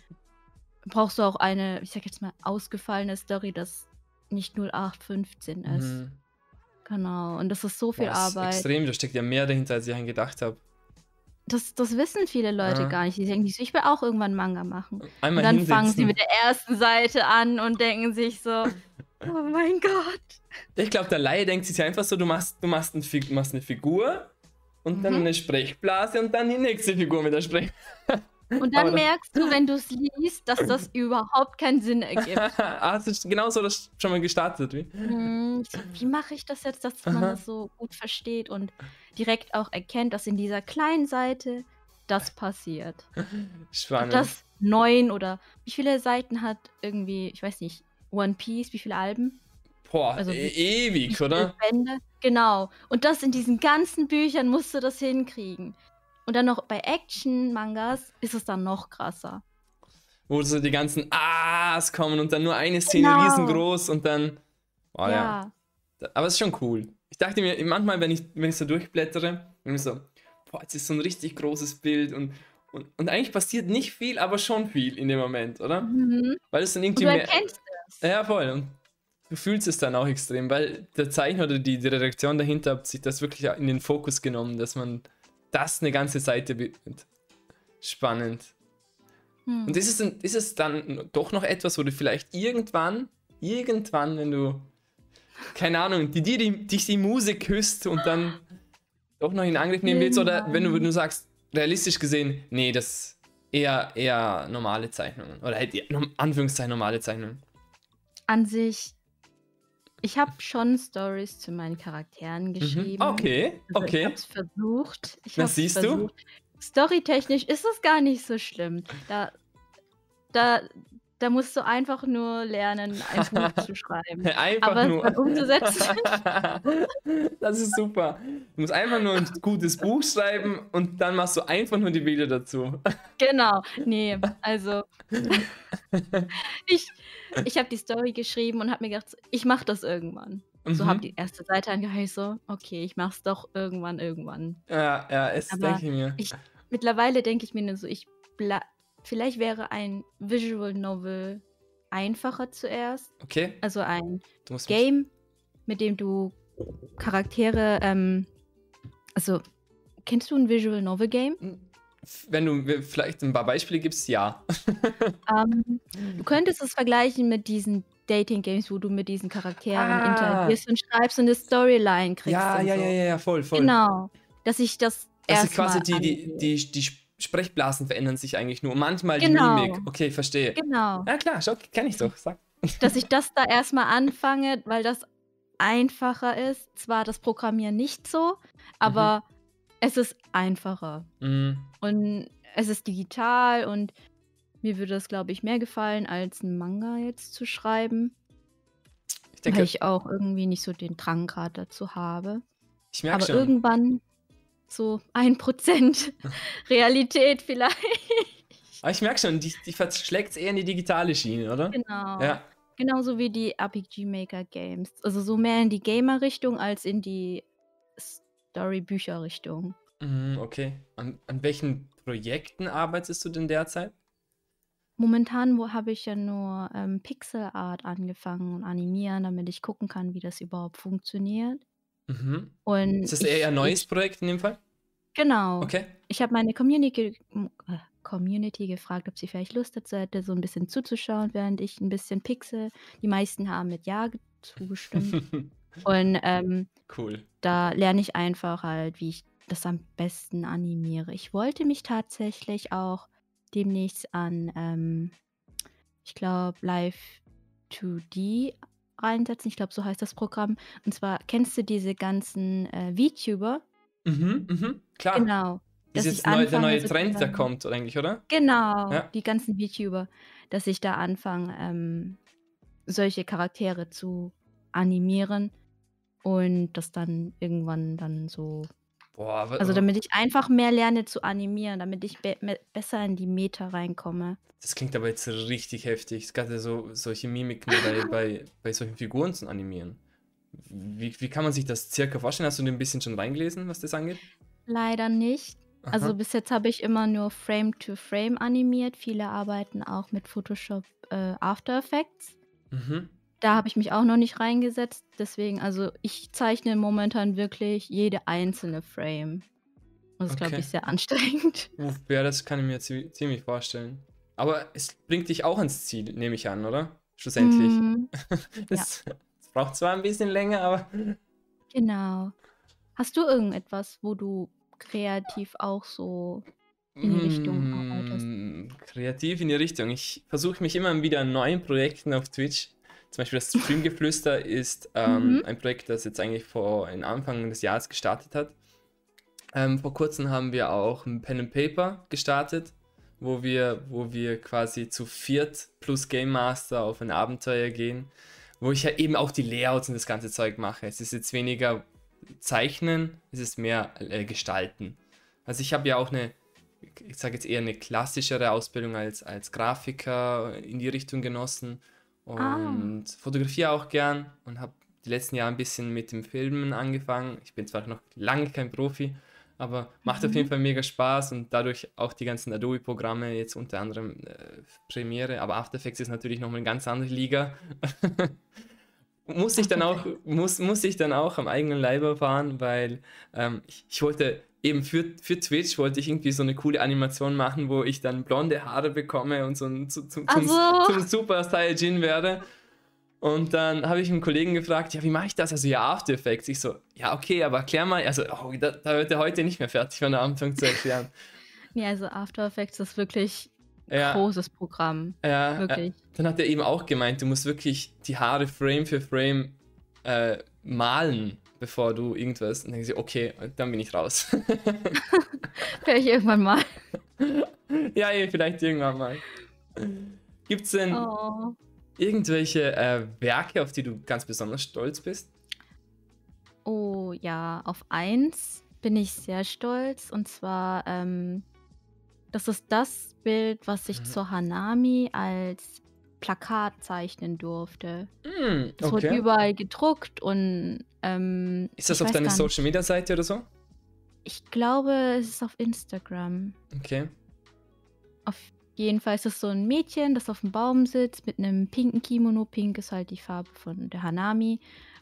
brauchst du auch eine, ich sag jetzt mal, ausgefallene Story, das nicht 0815 ist. Mhm. Genau, und das ist so viel Boah, das Arbeit. Ist extrem, da steckt ja mehr dahinter, als ich eigentlich gedacht habe. Das, das wissen viele Leute ja. gar nicht. Die denken sich, ich will auch irgendwann Manga machen. Einmal und dann hinsetzen. fangen sie mit der ersten Seite an und denken sich so, oh mein Gott. Ich glaube, der Laie denkt sich einfach so, du machst, du machst, ein, machst eine Figur und mhm. dann eine Sprechblase und dann die nächste Figur mit der Sprechblase. Und dann merkst du, wenn du es liest, dass das überhaupt keinen Sinn ergibt. Hast du genau so das schon mal gestartet, wie? Hm, wie mache ich das jetzt, dass man das so gut versteht und direkt auch erkennt, dass in dieser kleinen Seite das passiert. Spannend. Und das neun oder wie viele Seiten hat irgendwie, ich weiß nicht, One Piece, wie viele Alben? Boah, also, e ewig, oder? Bände. Genau. Und das in diesen ganzen Büchern musst du das hinkriegen. Und dann noch bei Action-Mangas ist es dann noch krasser. Wo so die ganzen A's kommen und dann nur eine Szene genau. riesengroß und dann. Oh, ja. ja. Aber es ist schon cool. Ich dachte mir, manchmal, wenn ich, wenn ich so durchblättere, bin ich so, boah, jetzt ist so ein richtig großes Bild und, und, und eigentlich passiert nicht viel, aber schon viel in dem Moment, oder? Mhm. Weil es dann irgendwie und du mehr. Das. Ja, voll. Und du fühlst es dann auch extrem, weil der Zeichner oder die, die Redaktion dahinter hat sich das wirklich in den Fokus genommen, dass man das eine ganze Seite widmet. Spannend. Hm. Und ist es, dann, ist es dann doch noch etwas, wo du vielleicht irgendwann, irgendwann, wenn du, keine Ahnung, die, die, die dich die Musik küsst und dann doch noch in Angriff nehmen willst, oder wenn du, du sagst, realistisch gesehen, nee, das eher, eher normale Zeichnungen. Oder halt, Anführungszeichen normale Zeichnungen. An sich, ich habe schon Stories zu meinen Charakteren geschrieben. Mhm. Okay, Also ich okay. habe es versucht. Ich hab's siehst du? versucht. Storytechnisch ist es gar nicht so schlimm. Da, da, da musst du einfach nur lernen, ein Buch zu schreiben. Einfach Aber es nur. dann umzusetzen. das ist super. Du musst einfach nur ein gutes Buch schreiben und dann machst du einfach nur die Bilder dazu. Genau. Nee, also ich, ich habe die Story geschrieben und habe mir gedacht, ich mache das irgendwann. So Mhm. habe die erste Seite angehört, so, okay, ich mach's doch irgendwann, irgendwann. Ja, ja, es denke ich mir. Ich, mittlerweile denke ich mir nur so, ich ble vielleicht wäre ein Visual Novel einfacher zuerst. Okay, Also ein mich- Game, mit dem du Charaktere, ähm, also kennst du ein Visual Novel Game? Wenn du mir vielleicht ein paar Beispiele gibst, ja. Ähm, du könntest es vergleichen mit diesen Dating Games, wo du mit diesen Charakteren Ah. interagierst und schreibst und eine Storyline kriegst. Ja, und ja, so. ja, ja, ja, voll, voll. Genau. Dass ich das Also erst quasi die, die, die, die Sprechblasen verändern sich eigentlich nur. Manchmal Genau. die Mimik. Okay, verstehe. Genau. Ja klar, schau, kenn ich doch. Sag. dass ich das da erstmal anfange, weil das einfacher ist. Zwar das Programmieren nicht so, aber es ist einfacher. Mhm. Und es ist digital und mir würde das, glaube ich, mehr gefallen, als einen Manga jetzt zu schreiben. Ich denke, weil ich, ich auch irgendwie nicht so den Drang gerade dazu habe. merke aber schon. irgendwann so ein Prozent Realität vielleicht. Aber ich merke schon, die, die verschlägt es eher in die digitale Schiene, oder? Genau. Ja. Genauso wie die RPG Maker Games. Also so mehr in die Gamer-Richtung als in die Story-Bücher-Richtung. Mhm, okay. An, an welchen Projekten arbeitest du denn derzeit? Momentan wo habe ich ja nur ähm, Pixel Art angefangen und animieren, damit ich gucken kann, wie das überhaupt funktioniert. Mhm. Und Ist das ich, eher ein neues Ich, Projekt in dem Fall? genau. Okay. Ich habe meine Community, äh, Community gefragt, ob sie vielleicht Lust dazu hätte, so ein bisschen zuzuschauen, während ich ein bisschen pixel. Die meisten haben mit Ja ge- zugestimmt. und ähm, cool. da lerne ich einfach halt, wie ich das am besten animiere. Ich wollte mich tatsächlich auch demnächst an, ähm, ich glaube, Live 2D reinsetzen. Ich glaube, so heißt das Programm. Und zwar kennst du diese ganzen äh, VTuber? Mhm, mhm, klar. Genau. Das ist neu, der neue Trend, der kommt, eigentlich, oder? Genau, Ja. die ganzen VTuber, dass ich da anfange, ähm, solche Charaktere zu animieren und das dann irgendwann dann so Boah, aber, Also aber damit ich einfach mehr lerne zu animieren, damit ich be me besser in die Meta reinkomme. das klingt aber jetzt richtig heftig. Gerade so solche Mimiken bei, bei, bei solchen Figuren zu animieren. Wie, wie kann man sich das circa vorstellen? Hast du dir ein bisschen schon reingelesen, was das angeht? Leider nicht. Also Aha. bis jetzt habe ich immer nur Frame to Frame animiert. Viele arbeiten auch mit Photoshop äh, After Effects. Mhm. Da habe ich mich auch noch nicht reingesetzt. Deswegen, also ich zeichne momentan wirklich jede einzelne Frame. Das ist, glaube Okay. ich, sehr anstrengend. Uff, Ja, das kann ich mir zie- ziemlich vorstellen. Aber es bringt dich auch ans Ziel, nehme ich an, oder? Schlussendlich. Mm, Es es braucht zwar ein bisschen länger, aber genau. Hast du irgendetwas, wo du kreativ auch so in die Richtung arbeitest? Mm, Kreativ in die Richtung. Ich versuche mich immer wieder an neuen Projekten auf Twitch. Zum Beispiel das Streamgeflüster ist ähm, Mhm. ein Projekt, das jetzt eigentlich vor in Anfang des Jahres gestartet hat. Ähm, vor kurzem haben wir auch ein Pen and Paper gestartet, wo wir, wo wir quasi zu viert plus Game Master auf ein Abenteuer gehen, wo ich ja eben auch die Layouts und das ganze Zeug mache. Es ist jetzt weniger Zeichnen, es ist mehr äh, Gestalten. Also ich habe ja auch eine, ich sage jetzt eher eine klassischere Ausbildung als, als Grafiker in die Richtung genossen Ah. und fotografiere auch gern und habe die letzten Jahre ein bisschen mit dem Filmen angefangen. Ich bin zwar noch lange kein Profi, aber macht auf Mhm. jeden Fall mega Spaß und dadurch auch die ganzen Adobe-Programme, jetzt unter anderem äh, Premiere, aber After Effects ist natürlich nochmal eine ganz andere Liga. muss ich dann auch, muss, muss ich dann auch am eigenen Leib erfahren, weil ähm, ich, ich wollte eben für, für Twitch wollte ich irgendwie so eine coole Animation machen, wo ich dann blonde Haare bekomme und so ein, zu, zu, zum, so. zum Super Saiyajin werde. Und dann habe ich einen Kollegen gefragt, ja, wie mache ich das? Also ja, After Effects. Ich so, ja, okay, aber erklär mal, also oh, da, da wird er heute nicht mehr fertig, wenn er anfängt zu erklären. Ja, also After Effects ist wirklich ein Ja, großes Programm. ja, Wirklich. dann hat er eben auch gemeint, du musst wirklich die Haare Frame für Frame äh, malen, bevor du irgendwas. Und dann denke ich, okay, dann bin ich raus. Vielleicht irgendwann mal. ja, eh, vielleicht irgendwann mal. Gibt es denn Oh. irgendwelche äh, Werke, auf die du ganz besonders stolz bist? Oh ja, auf eins bin ich sehr stolz. Und zwar, ähm, das ist das Bild, was ich Mhm. zur Hanami als Plakat zeichnen durfte. Hm, Das wurde okay. überall gedruckt und ähm, Ist das auf deiner. Social Media Seite oder so? Ich glaube, es ist auf Instagram. Okay. Auf jeden Fall ist es so ein Mädchen, das auf dem Baum sitzt mit einem pinken Kimono. Pink ist halt die Farbe von der Hanami.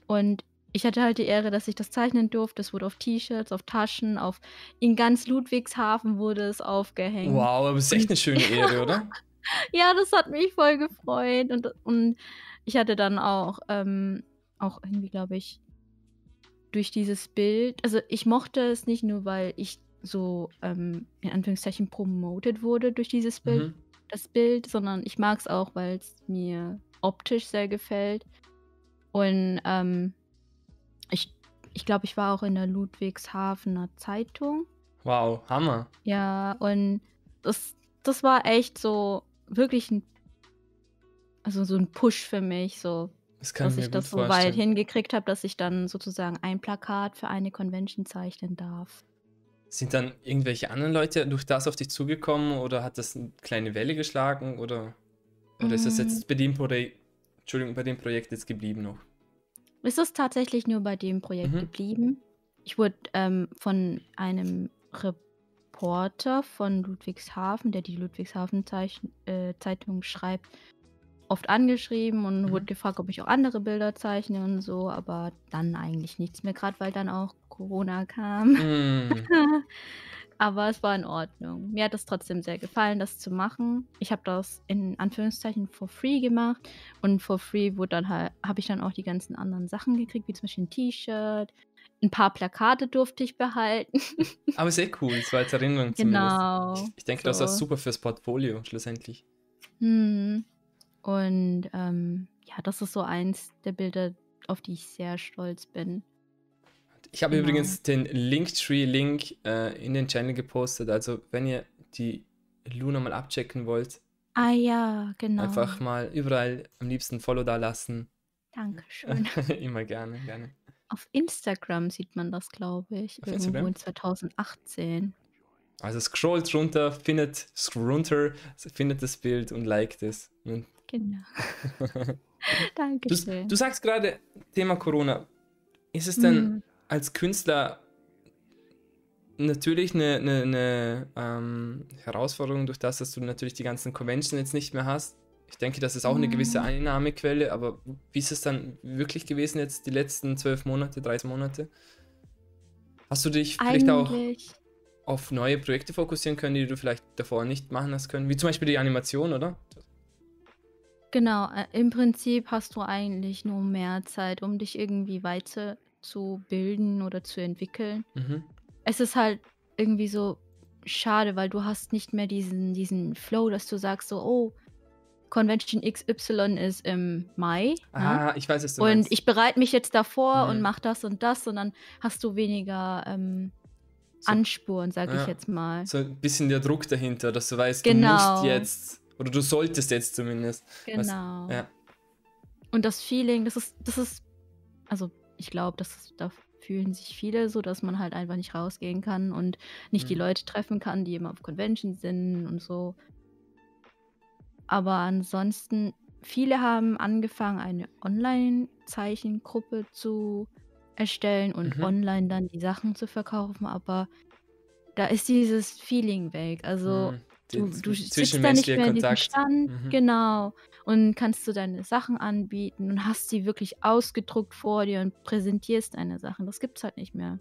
Und ich hatte halt die Ehre, dass ich das zeichnen durfte. Es wurde auf T-Shirts, auf Taschen, auf in ganz Ludwigshafen wurde es aufgehängt. Wow, aber es ist echt eine schöne Ehre, oder? Ja, das hat mich voll gefreut. Und, und ich hatte dann auch, ähm, auch irgendwie, glaube ich, durch dieses Bild, also ich mochte es nicht nur, weil ich so ähm, in Anführungszeichen promoted wurde durch dieses Bild, Mhm. das Bild, sondern ich mag es auch, weil es mir optisch sehr gefällt. Und ähm, ich, ich glaube, ich war auch in der Ludwigshafener Zeitung. Wow, Hammer. Ja, und das, das war echt so wirklich ein, also so ein Push für mich, so, dass ich das so weit vorstellen. hingekriegt habe, dass ich dann sozusagen ein Plakat für eine Convention zeichnen darf. Sind dann irgendwelche anderen Leute durch das auf dich zugekommen oder hat das eine kleine Welle geschlagen oder, oder ist das Mm. jetzt bei dem, Projekt, Entschuldigung, bei dem Projekt jetzt geblieben noch? Es ist tatsächlich nur bei dem Projekt Mhm. geblieben. Ich wurde ähm, von einem Reporter von Ludwigshafen, der die Ludwigshafen-Zeitung äh, Zeitung schreibt, oft angeschrieben und Mhm. wurde gefragt, ob ich auch andere Bilder zeichne und so, aber dann eigentlich nichts mehr, gerade weil dann auch Corona kam. Hm, aber es war in Ordnung. Mir hat es trotzdem sehr gefallen, das zu machen. Ich habe das in Anführungszeichen for free gemacht und for free wurde dann halt, habe ich dann auch die ganzen anderen Sachen gekriegt, wie zum Beispiel ein T-Shirt. Ein paar Plakate durfte ich behalten. aber sehr cool, so als Erinnerung zumindest. genau. Ich, ich denke, das ist so. super fürs Portfolio schlussendlich. Hm. Und ähm, ja, das ist so eins der Bilder, auf die ich sehr stolz bin. Ich habe Genau. übrigens den Linktree-Link äh, in den Channel gepostet. Also, wenn ihr die Luna mal abchecken wollt, Ah ja, genau. einfach mal überall am liebsten Follow da lassen. Dankeschön. Immer gerne, gerne. Auf Instagram sieht man das, glaube ich. Auf irgendwo Instagram? in 2018. Also scrollt runter, findet, scroll runter, findet das Bild und liked es. Und Genau. du, Dankeschön. du sagst gerade Thema Corona. Ist es denn Hm. als Künstler natürlich eine, eine, eine ähm, Herausforderung durch das, dass du natürlich die ganzen Conventions jetzt nicht mehr hast? Ich denke, das ist auch eine gewisse Mhm. Einnahmequelle, aber wie ist es dann wirklich gewesen jetzt die letzten zwölf Monate, 30 Monate? Hast du dich vielleicht auch Eigentlich. auf neue Projekte fokussieren können, die du vielleicht davor nicht machen hast können? Wie zum Beispiel die Animation, oder? Genau, äh, im Prinzip hast du eigentlich nur mehr Zeit, um dich irgendwie weiter zu bilden oder zu entwickeln. Mhm. Es ist halt irgendwie so schade, weil du hast nicht mehr diesen, diesen Flow, dass du sagst so, oh, Convention XY ist im Mai. ne? Ah, ich weiß es. Und meinst. ich bereite mich jetzt davor Mhm. und mache das und das und dann hast du weniger ähm, So- Anspuren, sag Ja. ich jetzt mal. so ein bisschen der Druck dahinter, dass du weißt, Genau. du musst jetzt, oder du solltest jetzt zumindest. Was- Genau. ja. Und das Feeling, das ist, das ist, also ich glaube, das ist, da fühlen sich viele so, dass man halt einfach nicht rausgehen kann und nicht die Mhm. Leute treffen kann, die immer auf Convention sind und so. Aber ansonsten, viele haben angefangen, eine Online-Zeichengruppe zu erstellen und Mhm. online dann die Sachen zu verkaufen, aber da ist dieses Feeling weg. Also Mhm. Du, du sitzt da nicht zwischenmenschliche mehr in diesem Kontakt. Stand, Mhm. genau. Und kannst du deine Sachen anbieten und hast sie wirklich ausgedruckt vor dir und präsentierst deine Sachen. Das gibt's halt nicht mehr.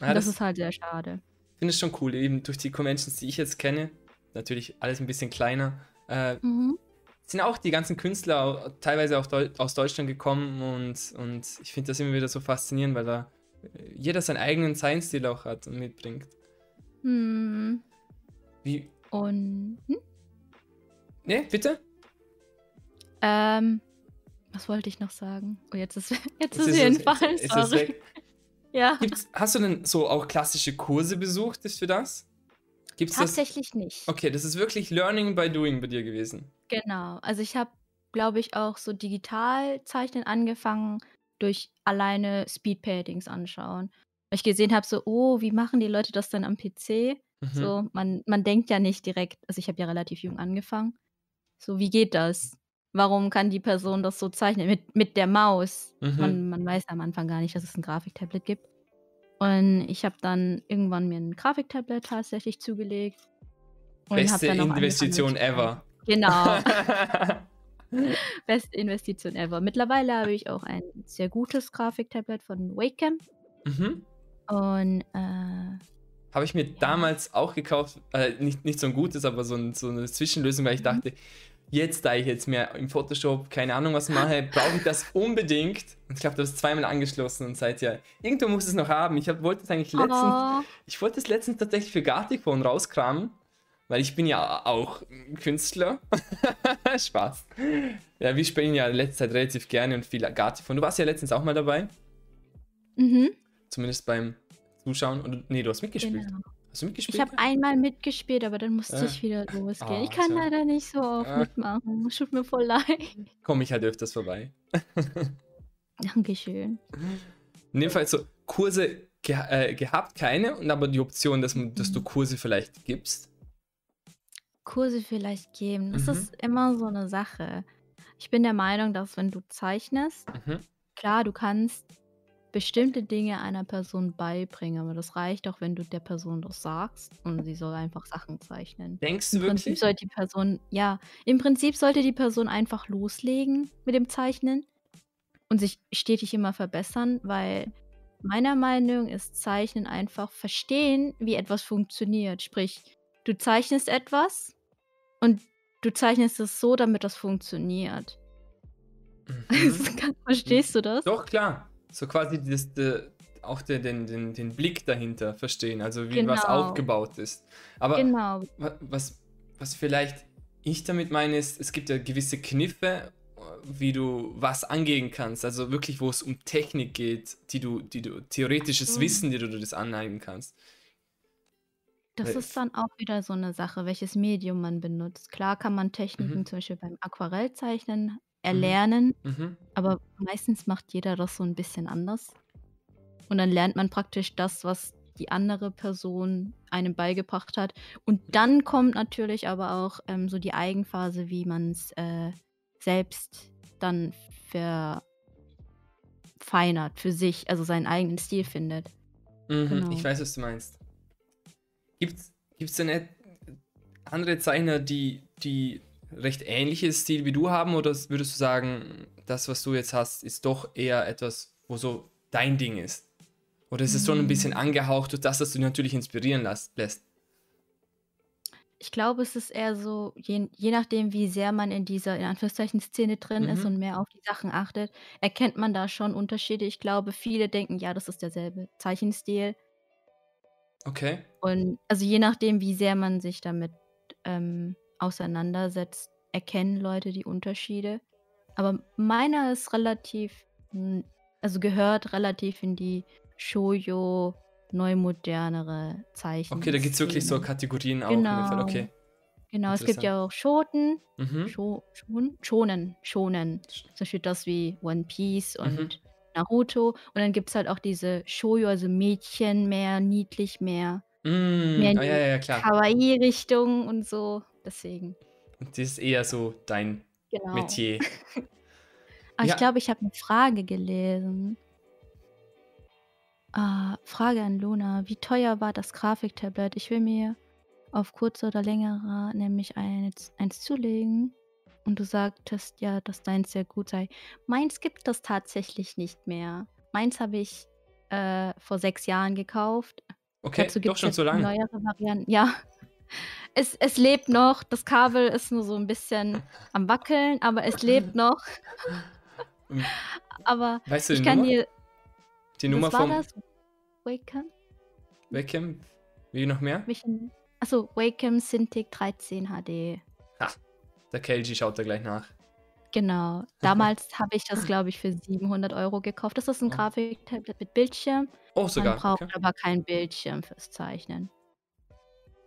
Ja, Und das das ist halt sehr schade. finde ich schon cool. Eben durch die Conventions, die ich jetzt kenne, natürlich alles ein bisschen kleiner, äh, Mhm. sind auch die ganzen Künstler teilweise auch Deu aus Deutschland gekommen und, und ich finde das immer wieder so faszinierend, weil da äh, jeder seinen eigenen Zeichenstil auch hat und mitbringt. Hm. Wie. Und hm? Ne, bitte? ähm, was wollte ich noch sagen? Oh, jetzt ist jetzt ist ist es Sorry. weg. Ja. Gibt's, hast du denn so auch klassische Kurse besucht ist für das? Gibt's das? Tatsächlich nicht. Okay, das ist wirklich Learning by Doing bei dir gewesen. Genau. Also ich habe, glaube ich, auch so digital zeichnen angefangen durch alleine Speedpaintings anschauen. Weil ich gesehen habe, so, oh, wie machen die Leute das dann am PC? Mhm. So, man, man denkt ja nicht direkt, also ich habe ja relativ jung angefangen. So, wie geht das? Warum kann die Person das so zeichnen? Mit, mit der Maus. Mhm. Man, man weiß am Anfang gar nicht, dass es ein Grafiktablet gibt. Und ich habe dann irgendwann mir ein Grafiktablet tatsächlich zugelegt. Beste Investition ever. Genau. Beste Investition ever. Mittlerweile habe ich auch ein sehr gutes Grafiktablet von Wacom. mhm. Und äh, Habe ich mir damals auch gekauft, äh, nicht, nicht so ein gutes, aber so, ein, so eine Zwischenlösung, weil ich Mhm. dachte, jetzt, da ich jetzt mehr im Photoshop keine Ahnung was mache, brauche ich das unbedingt. Und ich habe das zweimal angeschlossen und seither, irgendwo muss es noch haben. Ich hab, wollte es eigentlich letztens, oh, ich wollte es letztens tatsächlich für Gartifon rauskramen, weil ich bin ja auch Künstler. Spaß. Ja, wir spielen ja in letzter Zeit relativ gerne und viel Gartifon. Du warst ja letztens auch mal dabei, mhm, zumindest beim Zuschauen. Und, nee, du hast mitgespielt. genau. Hast du mitgespielt? Ich habe einmal mitgespielt, aber dann musste Äh. ich wieder losgehen. Ah, ich kann tja. leider nicht so oft Ah. mitmachen. Tut mir voll leid. Komme ich halt öfters vorbei. Dankeschön. In dem Fall so Kurse ge äh, gehabt, keine, und aber die Option, dass, dass du Mhm. Kurse vielleicht gibst. Kurse vielleicht geben. Das Mhm. ist immer so eine Sache. Ich bin der Meinung, dass wenn du zeichnest, Mhm. Klar, du kannst bestimmte Dinge einer Person beibringen, aber das reicht auch, wenn du der Person das sagst und sie soll einfach Sachen zeichnen. Denkst du Im Prinzip wirklich? sollte die Person, ja, im Prinzip sollte die Person einfach loslegen mit dem Zeichnen und sich stetig immer verbessern, weil meiner Meinung ist Zeichnen einfach verstehen, wie etwas funktioniert. Sprich, du zeichnest etwas und du zeichnest es so, damit das funktioniert. Mhm. Verstehst du das? Doch, klar. So quasi das, de, auch den, den, den, Blick dahinter verstehen, also wie was Genau. aufgebaut ist. Aber Genau. wa- was, was vielleicht ich damit meine, ist, es gibt ja gewisse Kniffe, wie du was angehen kannst. Also wirklich, wo es um Technik geht, die du, die du, theoretisches so. Wissen, die du dir das aneignen kannst. Das Weil- ist dann auch wieder so eine Sache, welches Medium man benutzt. Klar kann man Techniken Mhm. zum Beispiel beim Aquarellzeichnen erlernen, Mhm. aber meistens macht jeder das so ein bisschen anders. Und dann lernt man praktisch das, was die andere Person einem beigebracht hat. Und dann kommt natürlich aber auch ähm, so die Eigenphase, wie man es äh, selbst dann verfeinert für sich, also seinen eigenen Stil findet. Mhm, Genau. Ich weiß, was du meinst. Gibt es denn andere Zeichner, die, die recht ähnliches Stil wie du haben? Oder würdest du sagen, das, was du jetzt hast, ist doch eher etwas, wo so dein Ding ist? Oder ist es schon ein bisschen Mm. angehaucht durch das, dass du dich natürlich inspirieren lässt? Ich glaube, es ist eher so, je, je nachdem, wie sehr man in dieser, in Anführungszeichen, Szene drin ist Mhm. und mehr auf die Sachen achtet, erkennt man da schon Unterschiede. Ich glaube, viele denken, ja, das ist derselbe Zeichenstil. Okay. Und also je nachdem, wie sehr man sich damit ähm, auseinandersetzt, erkennen Leute die Unterschiede. Aber meiner ist relativ, also gehört relativ in die Shoujo neumodernere Zeichen. Okay, da gibt es wirklich so Kategorien auch. Genau. Okay. Genau, es gibt ja auch Schoten, Mhm. Scho Schon Schonen, Schonen. Zum Beispiel das wie One Piece und Mhm. Naruto. Und dann gibt es halt auch diese Shoujo, also Mädchen mehr, niedlich mehr, Mm, mehr in ah, die ja, ja, ja, klar. Kawaii-Richtung und so. Deswegen. Und das ist eher so dein Genau. Metier. Aber Ja. ich glaube, ich habe eine Frage gelesen. Ah, Frage an Luna. Wie teuer war das Grafiktablet? Ich will mir auf kurze oder längere nämlich eins, eins zulegen. Und du sagtest ja, dass deins sehr gut sei. Meins gibt es tatsächlich nicht mehr. Meins habe ich äh, vor sechs Jahren gekauft. Okay, Dazu doch schon so lang. neuere Varianten. Ja, es, es lebt noch. Das Kabel ist nur so ein bisschen am Wackeln, aber es lebt noch. Hm. Aber Weißt du ich kann Nummer? dir. Die Nummer vom das? Wacom? Webcam? Wie noch mehr? Welchen? Achso, Wacom Cintiq 13 HD. Der KLG schaut da gleich nach. Genau. Damals habe ich das, glaube ich, für 700 Euro gekauft. Das ist ein Oh. Grafiktablet mit Bildschirm. Oh, Man sogar. braucht Okay. aber kein Bildschirm fürs Zeichnen.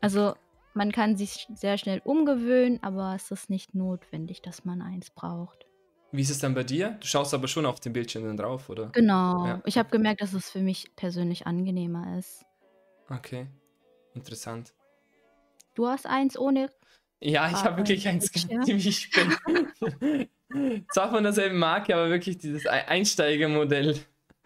Also man kann sich sehr schnell umgewöhnen, aber es ist nicht notwendig, dass man eins braucht. Wie ist es dann bei dir? Du schaust aber schon auf den Bildschirm dann drauf, oder? Genau. Ja. Ich habe gemerkt, dass es für mich persönlich angenehmer ist. Okay. Interessant. Du hast eins ohne. Ja, ich habe wirklich ein eins ziemlich spät. Zwar von derselben Marke, aber wirklich dieses Ei- Einsteigermodell.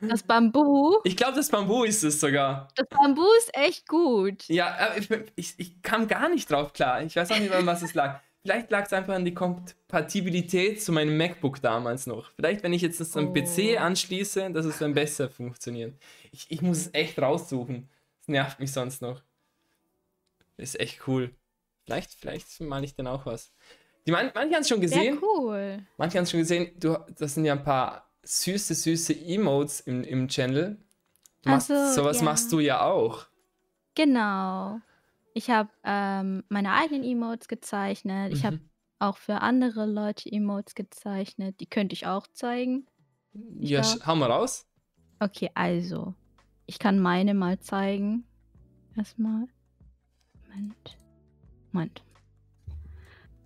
Das Bambu. Ich glaube, das Bambu ist es sogar. Das Bambu ist echt gut. Ja, aber ich, ich, ich kam gar nicht drauf klar. Ich weiß auch nicht, an was es lag. Vielleicht lag es einfach an die Kompatibilität zu meinem MacBook damals noch. Vielleicht, wenn ich jetzt das am Oh. PC anschließe, dass es dann besser funktioniert. Ich, ich muss es echt raussuchen. Das nervt mich sonst noch. Ist echt cool. Vielleicht, vielleicht male ich dann auch was. Die man, manche haben es schon Sehr gesehen. cool. Manche haben es schon gesehen. Du, das sind ja ein paar süße, süße Emotes im, im Channel. Machst, so, sowas ja. machst du ja auch. Genau. Ich habe ähm, meine eigenen Emotes gezeichnet. Ich habe Mhm. auch für andere Leute Emotes gezeichnet. Die könnte ich auch zeigen. Ja, glaub- sch- hau mal raus. Okay, also. Ich kann meine mal zeigen. Erstmal. Moment. Moment.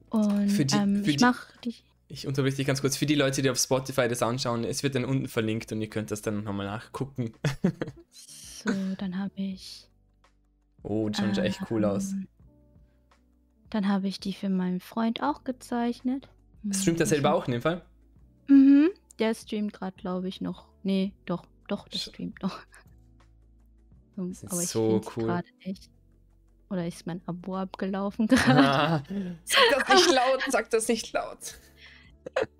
Und Für die- ähm, für ich mache die. Ich unterbreche dich ganz kurz. Für die Leute, die auf Spotify das anschauen, es wird dann unten verlinkt und ihr könnt das dann nochmal nachgucken. So, dann habe ich. Oh, die schauen schon echt cool aus. ähm, Dann habe ich die für meinen Freund auch gezeichnet. Hm, Streamt er das selber auch in dem Fall? Mhm. Der streamt gerade, glaube ich, noch. Nee, doch, doch, der streamt noch. So, Das ist Aber ich so cool. gerade nicht. Oder ist mein Abo abgelaufen gerade? Ah, sag das nicht laut, sag das nicht laut.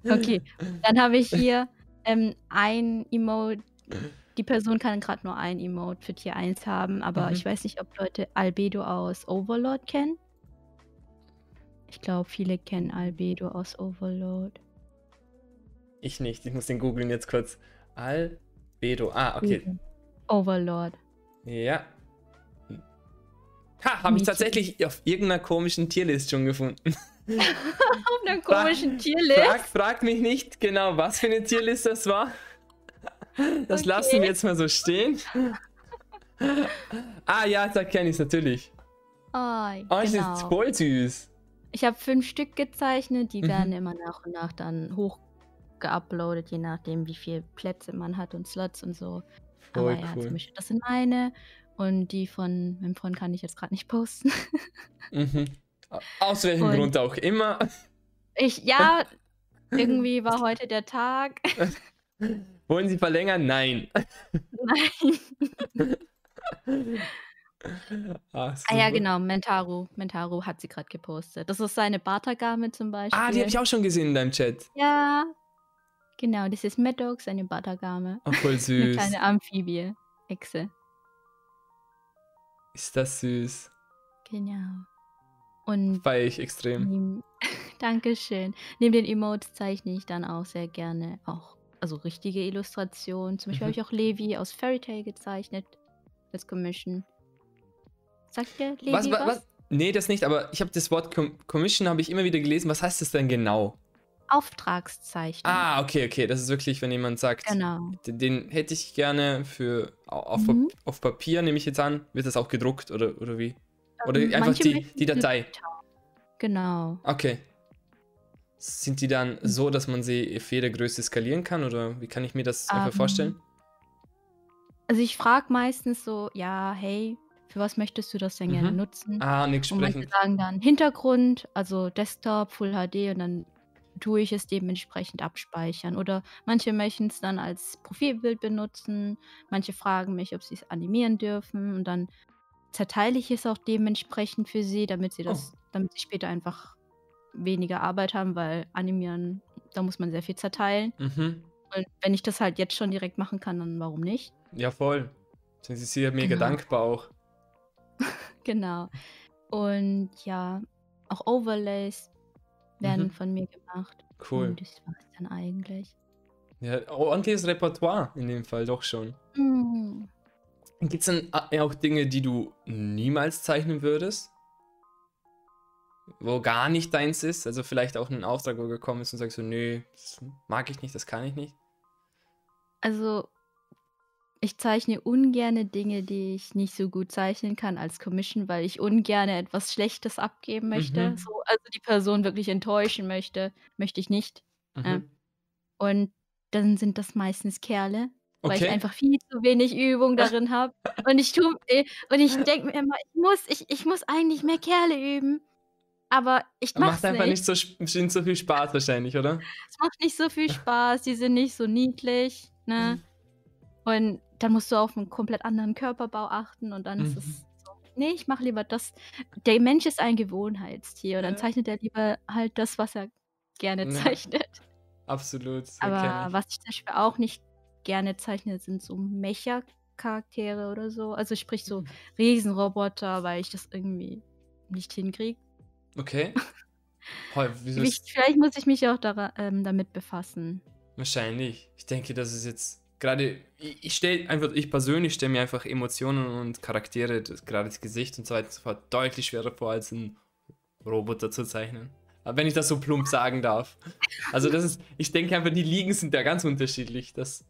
Okay, dann habe ich hier ähm, ein Emote. Die Person kann gerade nur ein Emote für Tier 1 haben, aber Mhm. ich weiß nicht, ob Leute Albedo aus Overlord kennen. Ich glaube, viele kennen Albedo aus Overlord. Ich nicht, ich muss den googeln jetzt kurz. Albedo. Ah, okay. Overlord. Ja. Ha, habe ich tatsächlich auf irgendeiner komischen Tierlist schon gefunden. Auf einer Frag- komischen Tierlist. Frag, frag mich nicht genau, was für eine Tierlist das war. Das Okay. lassen wir jetzt mal so stehen. Ah ja, da kenne ich es natürlich. Oh, Oh, das ist genau. voll süß. Ich habe fünf Stück gezeichnet, die Mhm. werden immer nach und nach dann hochgeuploadet, je nachdem, wie viele Plätze man hat und Slots und so. Aber Voll ja, zum cool. Beispiel, das sind meine und die von meinem Freund kann ich jetzt gerade nicht posten. Mhm. Aus welchem Und- Grund auch immer. Ich, ja, irgendwie war heute der Tag. Wollen Sie verlängern? Nein. Nein. Ah, Ah ja, genau, Mentaru. Mentaru hat sie gerade gepostet. Das ist seine Batagame zum Beispiel. Ah, die habe ich auch schon gesehen in deinem Chat. Ja, genau, das ist Maddox, seine Batagame. Oh, voll Eine süß. kleine Amphibie. Echse. Ist das süß. Genau. Und Feier ich extrem. Dankeschön. Neben den Emotes zeichne ich dann auch sehr gerne auch, also richtige Illustrationen. Zum Beispiel Mhm. habe ich auch Levi aus Fairy Tail gezeichnet. Das Commission. Sagt der Levi Was, was? was? Nee, das nicht, aber ich habe das Wort Com Commission habe ich immer wieder gelesen. Was heißt das denn genau? Auftragszeichnung. Ah, okay, okay. Das ist wirklich, wenn jemand sagt, Genau. den, den hätte ich gerne für au- auf, Mhm. Auf Papier, nehme ich jetzt an. Wird das auch gedruckt oder, oder wie? Oder Ähm, einfach die, die Datei. Genau. Okay. Sind die dann so, dass man sie auf jede Größe skalieren kann? Oder wie kann ich mir das einfach Ähm, vorstellen? Also ich frage meistens so, ja, hey, für was möchtest du das denn gerne Mhm. nutzen? Ah, nichts Und manche sprechen. sagen dann Hintergrund, also Desktop, Full HD und dann tue ich es dementsprechend abspeichern. Oder manche möchten es dann als Profilbild benutzen, manche fragen mich, ob sie es animieren dürfen und dann zerteile ich es auch dementsprechend für sie, damit sie Oh. das damit sie später einfach weniger Arbeit haben, weil animieren, da muss man sehr viel zerteilen. Mhm. Und wenn ich das halt jetzt schon direkt machen kann, dann warum nicht? Ja, voll. Sind sie sicher mega Genau. dankbar auch. Genau. Und ja, auch Overlays werden Mhm. von mir gemacht. Cool. Und das war's dann eigentlich. Ja, ordentliches Repertoire in dem Fall doch schon. Hm. Gibt es denn a- auch Dinge, die du niemals zeichnen würdest? Wo gar nicht deins ist? Also vielleicht auch ein Auftrag, wo du gekommen ist und sagst so, nö, das mag ich nicht, das kann ich nicht. Also, ich zeichne ungerne Dinge, die ich nicht so gut zeichnen kann als Commission, weil ich ungerne etwas Schlechtes abgeben möchte. Mhm. So, also die Person wirklich enttäuschen möchte, möchte ich nicht. Mhm. Und dann sind das meistens Kerle, weil ich einfach viel zu wenig Übung darin habe. Und ich tu, äh, und ich denke mir immer, ich muss, ich, ich muss eigentlich mehr Kerle üben. Aber ich mach's Macht einfach nicht. nicht so, nicht so viel Spaß wahrscheinlich, oder? Es macht nicht so viel Spaß, die sind nicht so niedlich, ne? Und dann musst du auf einen komplett anderen Körperbau achten und dann ist Mhm. es so, nee, ich mache lieber das. Der Mensch ist ein Gewohnheitstier und dann Ja. zeichnet er lieber halt das, was er gerne Ja. zeichnet. Absolut. das Aber was ich zum Beispiel auch nicht gerne zeichne, sind so Mecha-Charaktere oder so. Also sprich so Riesenroboter, weil ich das irgendwie nicht hinkriege. Okay. Heu, Ich, vielleicht muss ich mich auch dara- ähm, damit befassen. wahrscheinlich. Ich denke, das ist jetzt gerade. Ich, ich stelle einfach, ich persönlich stelle mir einfach Emotionen und Charaktere, das, gerade das Gesicht und so weiter und so fort, deutlich schwerer vor, als einen Roboter zu zeichnen. Aber wenn ich das so plump sagen darf. Also, das ist. Ich denke einfach, die Ligen sind da ganz unterschiedlich. Das,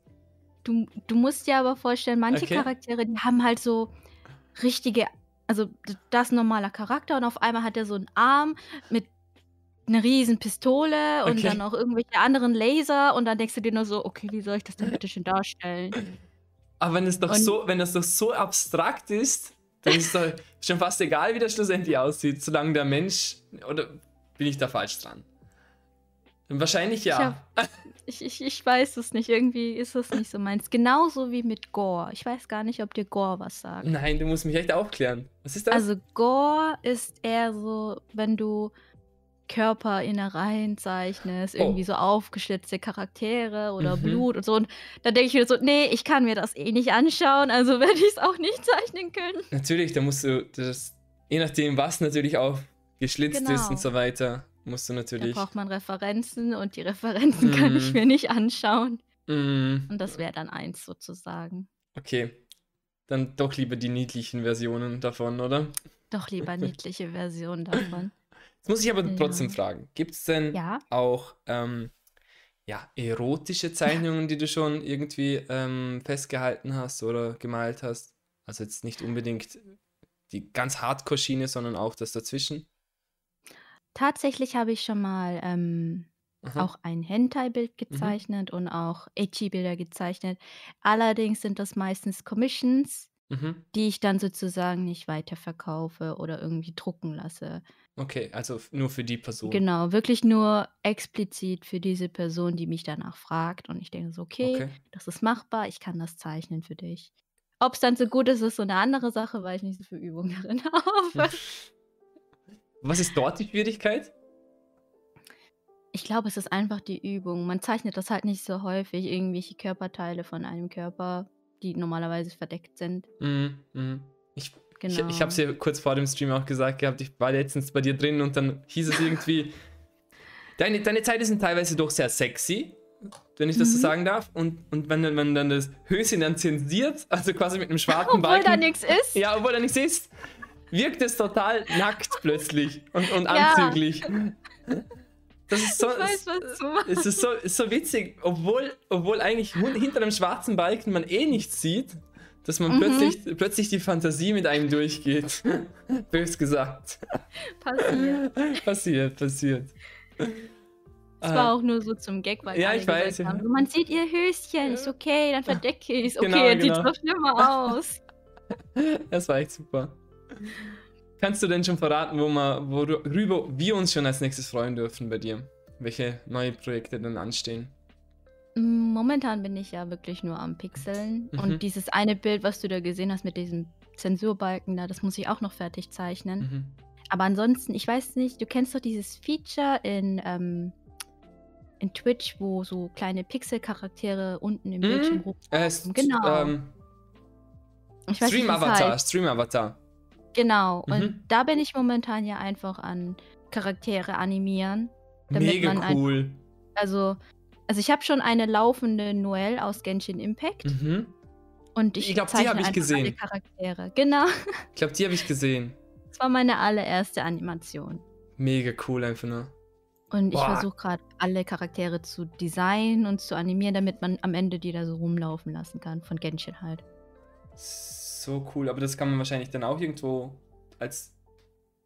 Du, du musst dir aber vorstellen, manche Okay. Charaktere, die haben halt so richtige, also das ist ein normaler Charakter und auf einmal hat er so einen Arm mit einer riesen Pistole und Okay. dann auch irgendwelche anderen Laser und dann denkst du dir nur so, okay, wie soll ich das denn bitte schön darstellen? aber wenn es doch Und- so, wenn das doch so abstrakt ist, dann ist es doch schon fast egal, wie das schlussendlich aussieht, solange der Mensch. Oder bin ich da falsch dran? Wahrscheinlich ja. Ich, ich, ich weiß es nicht, irgendwie ist das nicht so meins. Genauso wie mit Gore. Ich weiß gar nicht, ob dir Gore was sagt. Nein, du musst mich echt aufklären. Was ist das? Also Gore ist eher so, wenn du Körperinnereien zeichnest, Oh. irgendwie so aufgeschlitzte Charaktere oder Mhm. Blut und so. Und dann denke ich mir so, nee, ich kann mir das eh nicht anschauen, also werde ich es auch nicht zeichnen können. Natürlich, da musst du das, je nachdem, was natürlich auch geschlitzt ist Genau. und so weiter, musst du Da natürlich. braucht man Referenzen und die Referenzen kann ich Mhm. mir nicht anschauen. Mm, Und das wäre dann eins sozusagen. okay. Dann doch lieber die niedlichen Versionen davon, oder? Doch lieber niedliche Version davon. Jetzt muss ich aber Ja. trotzdem fragen: Gibt es denn Ja. auch ähm, ja, erotische Zeichnungen, die du schon irgendwie ähm, festgehalten hast oder gemalt hast? Also jetzt nicht unbedingt die ganz Hardcore-Schiene, sondern auch das dazwischen. Tatsächlich habe ich schon mal ähm, auch ein Hentai-Bild gezeichnet und auch Ecchi-Bilder gezeichnet. Allerdings sind das meistens Commissions, Mhm. die ich dann sozusagen nicht weiterverkaufe oder irgendwie drucken lasse. Okay, also f- nur für die Person. Genau, wirklich nur explizit für diese Person, die mich danach fragt. Und ich denke so, okay, Okay. das ist machbar, ich kann das zeichnen für dich. Ob es dann so gut ist, ist so eine andere Sache, weil ich nicht so viel Übung darin habe. Was ist dort die Schwierigkeit? Ich glaube, es ist einfach die Übung. Man zeichnet das halt nicht so häufig, irgendwelche Körperteile von einem Körper, die normalerweise verdeckt sind. Mhm, mhm. Ich, Genau. ich, ich habe es ja kurz vor dem Stream auch gesagt gehabt, ich war letztens bei dir drin und dann hieß es irgendwie, deine, deine Zeiten sind teilweise doch sehr sexy, wenn ich das so Mhm. sagen darf. Und, und wenn dann- man dann das Höschen dann zensiert, also quasi mit einem schwarzen Obwohl Balken. da nichts ist. Ja, obwohl da nichts ist, wirkt es total nackt plötzlich und, und Ja. anzüglich. Das ist so, ich weiß, was du meinst. es ist so, ist so witzig, obwohl, obwohl eigentlich hinter einem schwarzen Balken man eh nichts sieht, dass man Mhm. plötzlich, plötzlich die Fantasie mit einem durchgeht. Bös gesagt. Passiert. passiert, passiert. Es Ah, war auch nur so zum Gag, weil Ja, ich weiß, haben, so, man sieht ihr Höschen. Ist okay, dann verdecke ich es. Okay, Genau, genau. sieht doch schlimmer aus. Das war echt super. Kannst du denn schon verraten, wo wir, worüber wir uns schon als nächstes freuen dürfen bei dir? Welche neue Projekte denn anstehen? Momentan bin ich ja wirklich nur am Pixeln. Mhm. Und dieses eine Bild, was du da gesehen hast mit diesem Zensurbalken da, das muss ich auch noch fertig zeichnen. Mhm. Aber ansonsten, ich weiß nicht, du kennst doch dieses Feature in, ähm, in Twitch, wo so kleine Pixel-Charaktere unten im Bildschirm Mhm. rum. Äh, Genau. Ähm, Ich weiß nicht, Genau. Und Mhm. da bin ich momentan ja einfach an Charaktere animieren. Mega man ein- cool. Also, also ich habe schon eine laufende Noelle aus Genshin Impact. Mhm. Und ich, Ich glaub, die zeichne hab ich gesehen. alle Charaktere. Genau. Ich glaube, die habe ich gesehen. Das war meine allererste Animation. Mega cool einfach nur. Und ich versuche gerade alle Charaktere zu designen und zu animieren, damit man am Ende die da so rumlaufen lassen kann. Von Genshin halt. So cool. Aber das kann man wahrscheinlich dann auch irgendwo als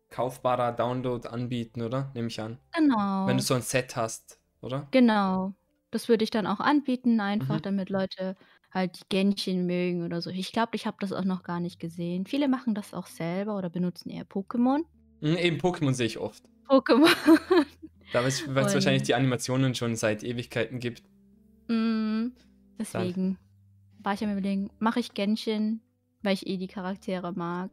kaufbarer Download anbieten, oder? Nehme ich an. Genau. Wenn du so ein Set hast, oder? Genau. Das würde ich dann auch anbieten, einfach, Mhm. damit Leute halt die Genshin mögen oder so. Ich glaube, ich habe das auch noch gar nicht gesehen. Viele machen das auch selber oder benutzen eher Pokémon. Mhm, eben Pokémon sehe ich oft. Pokémon. Da weil es wahrscheinlich die Animationen schon seit Ewigkeiten gibt. Mm, Deswegen war ich am überlegen, mache ich Genshin, weil ich eh die Charaktere mag.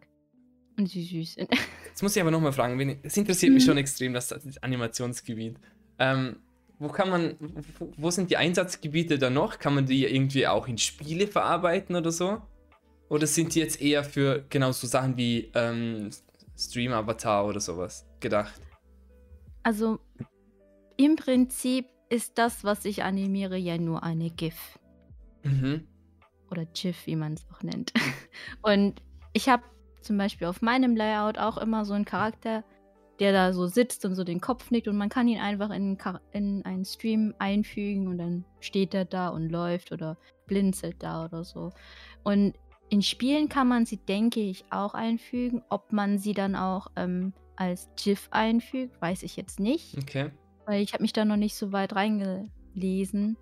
Und sie süß sind. Jetzt muss ich aber nochmal fragen, es interessiert mich Mhm. schon extrem, das, Animationsgebiet. Ähm, wo kann man, wo, wo sind die Einsatzgebiete da noch? Kann man die irgendwie auch in Spiele verarbeiten oder so? Oder sind die jetzt eher für genau so Sachen wie ähm, Stream Avatar oder sowas gedacht? Also im Prinzip ist das, was ich animiere, ja nur eine GIF. Mhm. Oder GIF, wie man es auch nennt. Und ich habe zum Beispiel auf meinem Layout auch immer so einen Charakter, der da so sitzt und so den Kopf nickt und man kann ihn einfach in, in einen Stream einfügen und dann steht er da und läuft oder blinzelt da oder so. Und in Spielen kann man sie, denke ich, auch einfügen. Ob man sie dann auch ähm, als GIF einfügt, weiß ich jetzt nicht Okay. weil ich habe mich da noch nicht so weit reingelesen.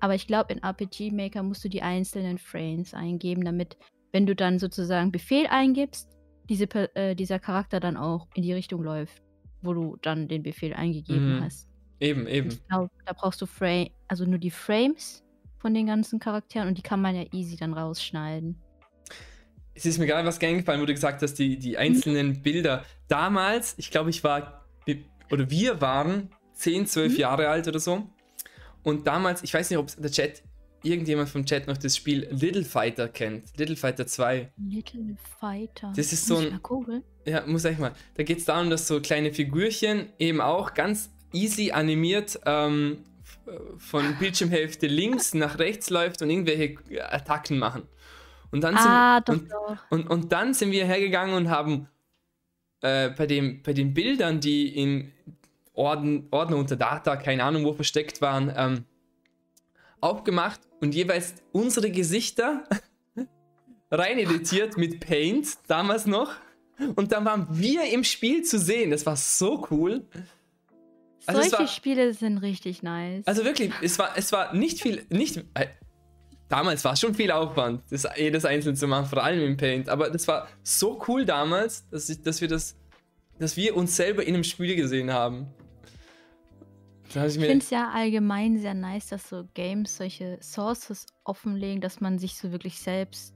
Aber ich glaube, in RPG Maker musst du die einzelnen Frames eingeben, damit, wenn du dann sozusagen Befehl eingibst, diese, äh, dieser Charakter dann auch in die Richtung läuft, wo du dann den Befehl eingegeben Mhm. hast. Eben, eben. Ich glaube, da brauchst du Frame, also nur die Frames von den ganzen Charakteren und die kann man ja easy dann rausschneiden. Es ist mir gerade was eingefallen, wo du gesagt hast, die, die einzelnen Bilder. Damals, ich glaube, ich war, oder wir waren 10, 12 Mhm. Jahre alt oder so. Und damals, ich weiß nicht, ob der Chat, irgendjemand vom Chat noch das Spiel Little Fighter kennt. Little Fighter 2. Little Fighter. Das ist so ein-? Ja, muss ich mal. Da geht es darum, dass so kleine Figürchen eben auch ganz easy animiert ähm, f- von Bildschirmhälfte links nach rechts läuft und irgendwelche Attacken machen. Und dann sind, Ah, doch, und, doch. und, und dann sind wir hergegangen und haben äh, bei, dem, bei den Bildern, die in Orden, Ordner unter Data, keine Ahnung wo versteckt waren, ähm, aufgemacht und jeweils unsere Gesichter rein editiert mit Paint, damals noch. Und dann waren wir im Spiel zu sehen. Das war so cool. Also Solche war- Spiele sind richtig nice. Also wirklich, es war, es war nicht viel, nicht, äh, damals war es schon viel Aufwand, das jedes einzeln zu machen, vor allem im Paint, aber das war so cool damals, dass, ich, dass wir das, dass wir uns selber in einem Spiel gesehen haben. Ich finde es ja allgemein sehr nice, dass so Games solche Sources offenlegen, dass man sich so wirklich selbst,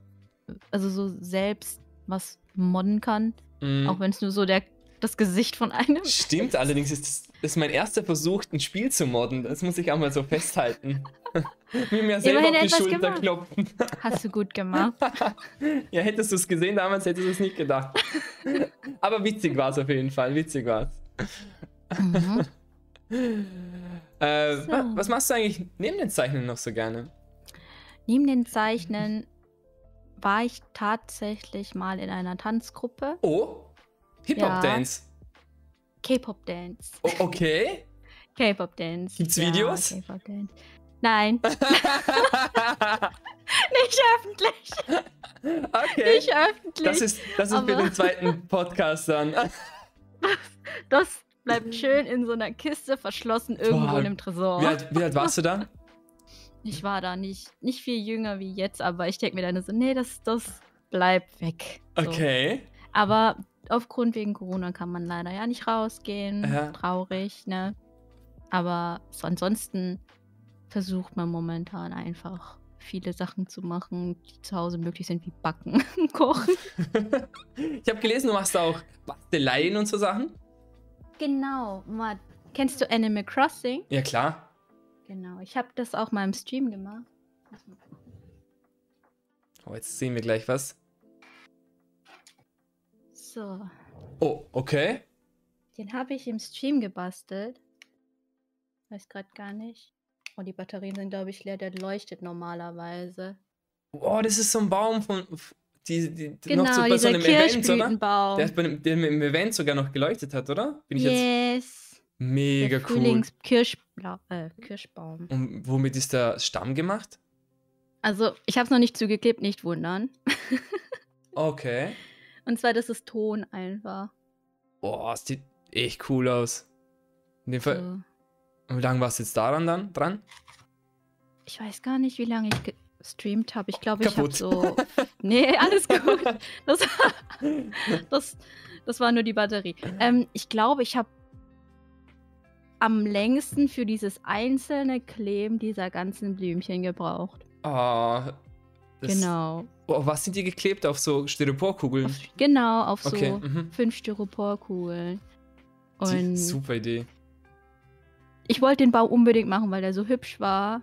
also so selbst was modden kann. Mm, Auch wenn es nur so der, das Gesicht von einem stimmt, ist. allerdings ist das, ist mein erster Versuch, ein Spiel zu modden, das muss ich auch mal so festhalten. mir mir selber auf die Schulter gemacht. klopfen. Hast du gut gemacht. ja, hättest du es gesehen damals, hättest du es nicht gedacht. aber witzig war es auf jeden Fall, witzig war es. Mhm. Äh, So. wa- Was machst du eigentlich neben den Zeichnen noch so gerne? Neben den Zeichnen war ich tatsächlich mal in einer Tanzgruppe. Oh, Hip-Hop-Dance. K-Pop Dance. Oh, okay. K-Pop Dance. Gibt's Videos? K-Pop Dance. Nein, nicht öffentlich. okay. Nicht öffentlich. Das ist, das ist für den zweiten Podcast dann. Das bleibt schön in so einer Kiste verschlossen irgendwo Boah, in einem Tresor. Wie alt, wie alt warst du da? Ich war da nicht, nicht viel jünger wie jetzt, aber ich denke mir dann so, nee, das, das bleibt weg. So. Okay. Aber aufgrund wegen Corona kann man leider ja nicht rausgehen. Ja. Traurig, ne? Aber so ansonsten versucht man momentan einfach viele Sachen zu machen, die zu Hause möglich sind, wie Backen und Kochen. ich habe gelesen, du machst auch Basteleien und so Sachen. Genau. Mal, kennst du Animal Crossing? Ja, klar. Genau. Ich habe das auch mal im Stream gemacht. Oh, jetzt sehen wir gleich was. So. Oh, okay. Den habe ich im Stream gebastelt. Weiß gerade gar nicht. Oh, die Batterien sind, glaube ich, leer. Der leuchtet normalerweise. Oh, das ist so ein Baum von. Die, die, genau, noch so bei so einem Event, oder? Der, bei der im Event sogar noch geleuchtet hat, oder? Bin ich yes. jetzt. Mega der cool. Kirsch, äh, Kirschbaum. Und womit ist der Stamm gemacht? Also, ich habe es noch nicht zugeklebt, nicht wundern. okay. Und zwar, das ist Ton einfach. Boah, sieht echt cool aus. In dem Fall. So. Wie lange warst du jetzt daran dann dran? Ich weiß gar nicht, wie lange ich gestreamt habe. Ich glaube, ich habe so. nee, alles gut. Das, das, das war nur die Batterie. Ähm, ich glaube, ich habe am längsten für dieses einzelne Kleben dieser ganzen Blümchen gebraucht. Ah. Oh, genau. Oh, was sind die geklebt? Auf so Styroporkugeln? Auf, genau, auf okay, so mhm. fünf Styroporkugeln. Und super Idee. Ich wollte den Bau unbedingt machen, weil der so hübsch war.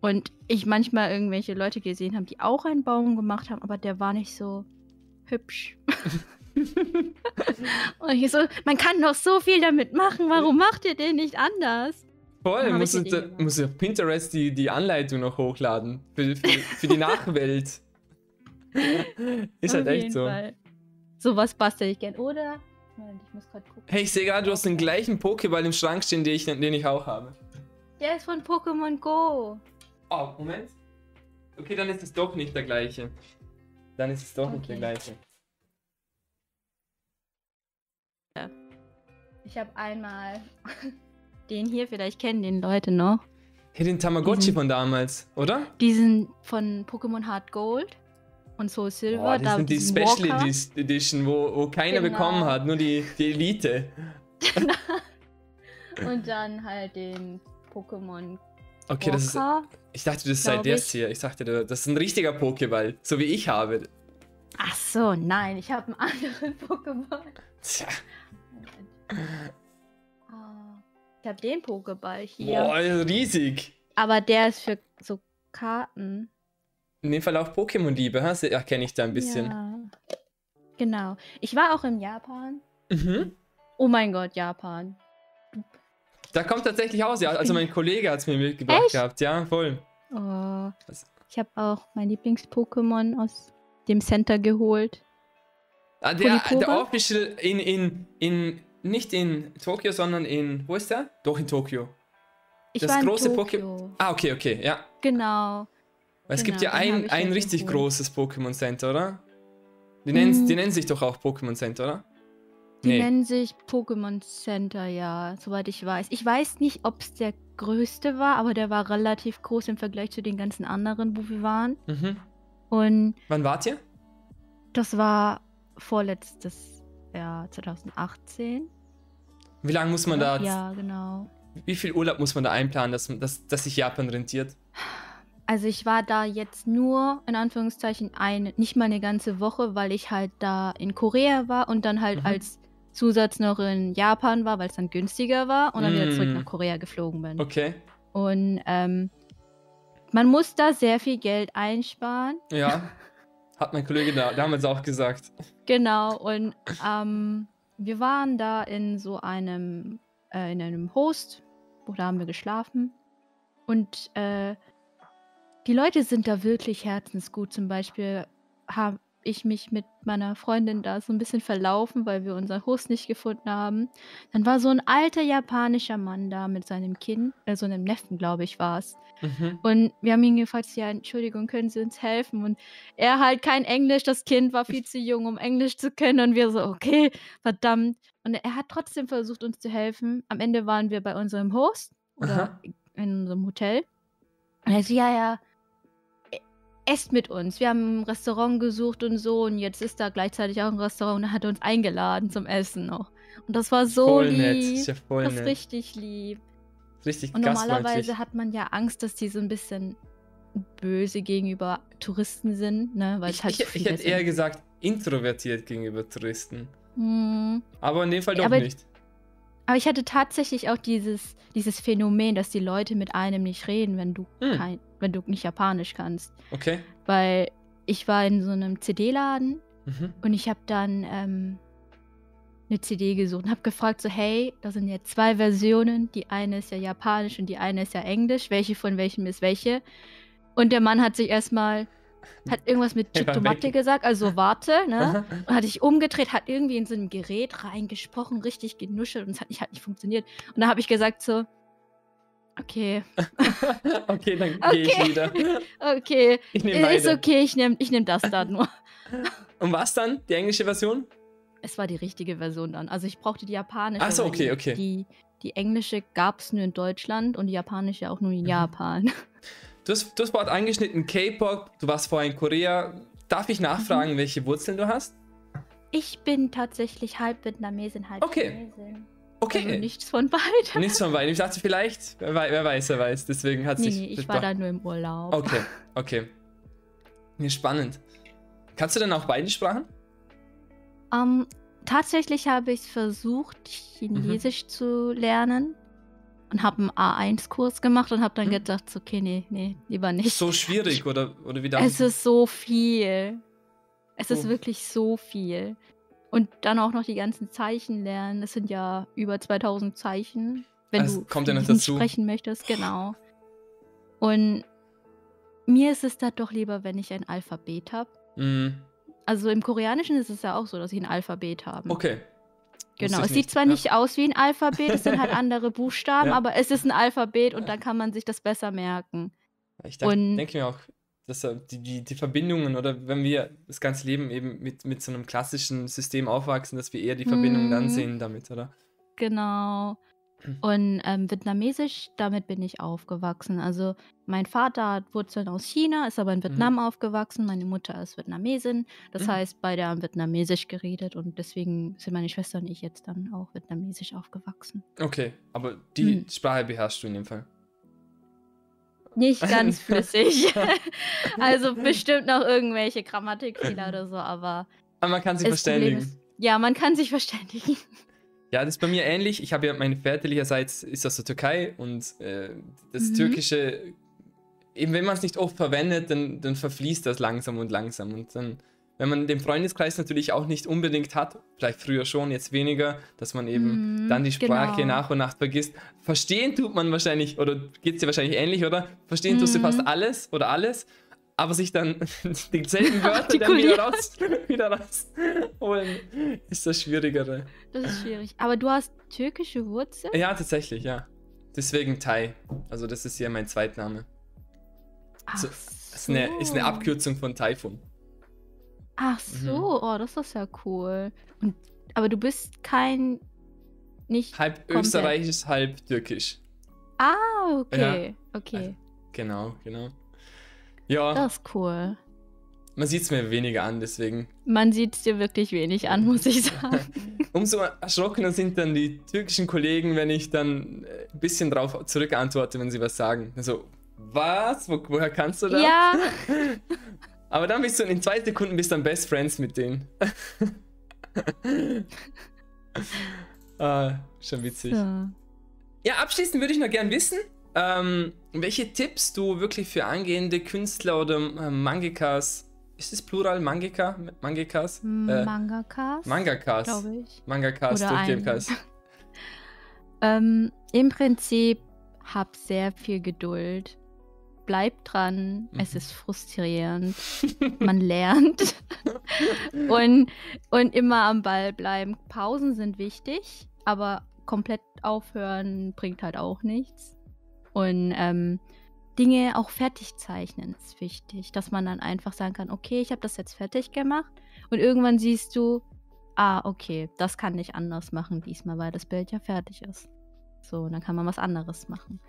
Und ich manchmal irgendwelche Leute gesehen habe, die auch einen Baum gemacht haben, aber der war nicht so hübsch. und ich so, man kann doch so viel damit machen, warum macht ihr den nicht anders? Voll, muss, da, muss auf Pinterest die, die Anleitung noch hochladen. Für, für, für die Nachwelt. Ist halt echt so. Fall. Sowas bastel ich gern. Oder? Ich muss gerade gucken. Hey, ich sehe gerade, du hast den gleichen Pokéball im Schrank stehen, den ich, den ich auch habe. Der ist von Pokémon Go. Oh, Moment. Okay, dann ist es doch nicht der gleiche. Dann ist es doch okay. nicht der gleiche. Ich habe einmal den hier, vielleicht kennen den Leute noch. Hey, den Tamagotchi diesen, von damals, oder? Diesen von Pokémon Hard Gold und Soul Silver. Oh, das da sind die Special Walker. Edition, wo, wo keiner genau. bekommen hat, nur die, die Elite. und dann halt den Pokémon Okay, das ist. Ich dachte, das sei das hier. Ich dachte, das ist ein richtiger Pokéball, so wie ich habe. Ach so, nein, ich habe einen anderen Pokémon. Tja. Ich habe den Pokéball hier. Boah, riesig. Aber der ist für so Karten. In dem Fall auch Pokémon-Liebe, erkenne ich da ein bisschen. Ja. Genau. Ich war auch in Japan. Mhm. Oh mein Gott, Japan. Da kommt tatsächlich aus, ja. Also mein Kollege hat es mir mitgebracht Echt? gehabt, ja, voll. Oh. Ich habe auch mein Lieblings-Pokémon aus dem Center geholt. Ah, der, der Official in, in, in nicht in Tokio, sondern in. Wo ist der? Doch in Tokio. Ich das war große Pokémon. Ah, okay, okay, ja. Genau. Weil es genau, gibt ja ein, ein richtig geholt. großes Pokémon Center, oder? Die, nennen, mm. die nennen sich doch auch Pokémon Center, oder? Die nee. nennen sich Pokémon Center, ja, soweit ich weiß. Ich weiß nicht, ob es der größte war, aber der war relativ groß im Vergleich zu den ganzen anderen, wo wir waren. Mhm. Und. Wann wart ihr? Das war vorletztes ja, 2018. Wie lange muss man da? Ja, genau. Wie viel Urlaub muss man da einplanen, dass, dass, dass sich Japan rentiert? Also ich war da jetzt nur, in Anführungszeichen, eine, nicht mal eine ganze Woche, weil ich halt da in Korea war und dann halt mhm. als Zusatz noch in Japan war, weil es dann günstiger war und dann mm. wieder zurück nach Korea geflogen bin. Okay. Und ähm, man muss da sehr viel Geld einsparen. Ja. Hat mein Kollege da damals auch gesagt. Genau, und ähm, wir waren da in so einem, äh, in einem Host, wo da haben wir geschlafen. Und äh, die Leute sind da wirklich herzensgut. Zum Beispiel habe ich mich mit meiner Freundin da so ein bisschen verlaufen, weil wir unseren Host nicht gefunden haben. Dann war so ein alter japanischer Mann da mit seinem Kind, äh, so einem Neffen, glaube ich, war es. Mhm. Und wir haben ihn gefragt, ja, Entschuldigung, können Sie uns helfen? Und er halt kein Englisch, das Kind war viel zu jung, um Englisch zu können. Und wir so, okay, verdammt. Und er hat trotzdem versucht, uns zu helfen. Am Ende waren wir bei unserem Host oder Aha. in unserem Hotel. Und er so, ja, ja, esst mit uns. Wir haben ein Restaurant gesucht und so und jetzt ist da gleichzeitig auch ein Restaurant und er hat uns eingeladen zum Essen noch. Und das war so voll lieb. Nett. Ist ja voll das ist richtig lieb. Richtig Und normalerweise hat man ja Angst, dass die so ein bisschen böse gegenüber Touristen sind, ne? Weil Ich, halt ich, ich hätte eher gesagt, introvertiert gegenüber Touristen. Hm. Aber in dem Fall doch Aber- nicht. Aber ich hatte tatsächlich auch dieses, dieses Phänomen, dass die Leute mit einem nicht reden, wenn du Hm. kein, wenn du nicht Japanisch kannst. Okay. Weil ich war in so einem CD-Laden Mhm. und ich habe dann ähm, eine CD gesucht und habe gefragt so, hey, da sind jetzt zwei Versionen, die eine ist ja Japanisch und die eine ist ja Englisch, welche von welchem ist welche? Und der Mann hat sich erstmal, hat irgendwas mit weg. gesagt, also warte, ne? Und hat sich umgedreht, hat irgendwie in so ein Gerät reingesprochen, richtig genuschelt und es hat nicht, hat nicht funktioniert. Und da habe ich gesagt so, okay, okay, dann gehe ich Okay. wieder. okay, Ich nehme ist okay, ich nehme ich nehm das da nur. Und was dann? Die englische Version? Es war die richtige Version dann. Also ich brauchte die japanische. Ach so, weil okay, die, okay. Die, die englische gab es nur in Deutschland und die japanische auch nur in Mhm. Japan. Du hast, du hast bald angeschnitten K-Pop, du warst vorher in Korea. Darf ich Mhm. nachfragen, welche Wurzeln du hast? Ich bin tatsächlich halb Vietnamesin, halb Okay. Chinesin. Okay. Also nichts von beidem. Nichts von beiden. Ich dachte vielleicht, wer, wei- wer weiß, wer weiß. Deswegen hat Nee, sich. nee, ich war da nur im Urlaub. Okay, okay. Nee, spannend. Kannst du denn auch beide Sprachen? Ähm, tatsächlich habe ich versucht, Chinesisch zu lernen und habe einen A1-Kurs gemacht und habe dann Mhm. gedacht, so, okay, nee, nee, lieber nicht. So schwierig oder, oder wie darf es ist so viel. Es ist Oh. wirklich so viel. Und dann auch noch die ganzen Zeichen lernen. Das sind ja über 2000 Zeichen, wenn Das du kommt ja dazu. sprechen möchtest, genau. Und mir ist es da doch lieber, wenn ich ein Alphabet habe. Mhm. Also im Koreanischen ist es ja auch so, dass ich ein Alphabet habe. Okay. Genau, es sieht zwar ja. nicht aus wie ein Alphabet, es sind halt andere Buchstaben, Ja. aber es ist ein Alphabet und dann kann man sich das besser merken. Ich denke mir auch, dass die, die, die Verbindungen oder wenn wir das ganze Leben eben mit, mit so einem klassischen System aufwachsen, dass wir eher die Verbindungen dann Mhm. sehen damit, oder? Genau. Und ähm, Vietnamesisch, damit bin ich aufgewachsen. Also mein Vater hat Wurzeln aus China, ist aber in Vietnam aufgewachsen. Meine Mutter ist Vietnamesin. Das Mhm. heißt, beide haben Vietnamesisch geredet und deswegen sind meine Schwester und ich jetzt dann auch Vietnamesisch aufgewachsen. Okay, aber die Mhm. Sprache beherrschst du in dem Fall. Nicht ganz flüssig. also bestimmt noch irgendwelche Grammatikfehler oder so, aber Aber man kann sich verständigen. ist, ja, man kann sich verständigen. Ja, das ist bei mir ähnlich. Ich habe ja, mein väterlicherseits ist aus der Türkei und äh, das Mhm. Türkische, eben wenn man es nicht oft verwendet, dann, dann verfließt das langsam und langsam. Und dann, wenn man den Freundeskreis natürlich auch nicht unbedingt hat, vielleicht früher schon, jetzt weniger, dass man eben Mhm, dann die Sprache genau. nach und nach vergisst. Verstehen tut man wahrscheinlich, oder geht es dir wahrscheinlich ähnlich, oder? Verstehen tust du Mhm. fast alles oder alles, aber sich dann dieselben Wörter dann wieder raus, wieder raus holen, ist das Schwierigere. Das ist schwierig. Aber du hast türkische Wurzeln? Ja, tatsächlich, ja. Deswegen Thai. Also das ist ja mein Zweitname. Ach so, Das ist eine, ist eine. Abkürzung von Taifun. Ach Mhm. so, oh, das ist ja cool. Und, aber du bist kein. Nicht. Halb Komplett. österreichisch, halb türkisch. Ah, okay. Okay. Genau, genau. Ja, Das ist cool. man sieht es mir weniger an, deswegen. Man sieht es dir wirklich wenig an, muss ich sagen. Umso erschrockener sind dann die türkischen Kollegen, wenn ich dann äh, ein bisschen drauf zurückantworte, wenn sie was sagen. Also, was? Wo, woher kannst du das? ja, Aber dann bist du in zwei Sekunden bist dann Best Friends mit denen. ah, schon witzig. so. Ja, abschließend würde ich noch gern wissen, ähm, welche Tipps du wirklich für angehende Künstler oder äh, ist es Plural Mangaka? Mangakas? Äh, Mangakas. Mangakas. glaube ich. Mangakas Oder ein- kannst. Ähm, Im Prinzip hab sehr viel Geduld. Bleib dran. Es Mhm. ist frustrierend. Man lernt. und, und immer am Ball bleiben. Pausen sind wichtig, aber komplett aufhören bringt halt auch nichts. Und ähm, Dinge auch fertig zeichnen ist wichtig, dass man dann einfach sagen kann, okay, ich habe das jetzt fertig gemacht und irgendwann siehst du, ah, okay, das kann ich anders machen diesmal, weil das Bild ja fertig ist. So, dann kann man was anderes machen.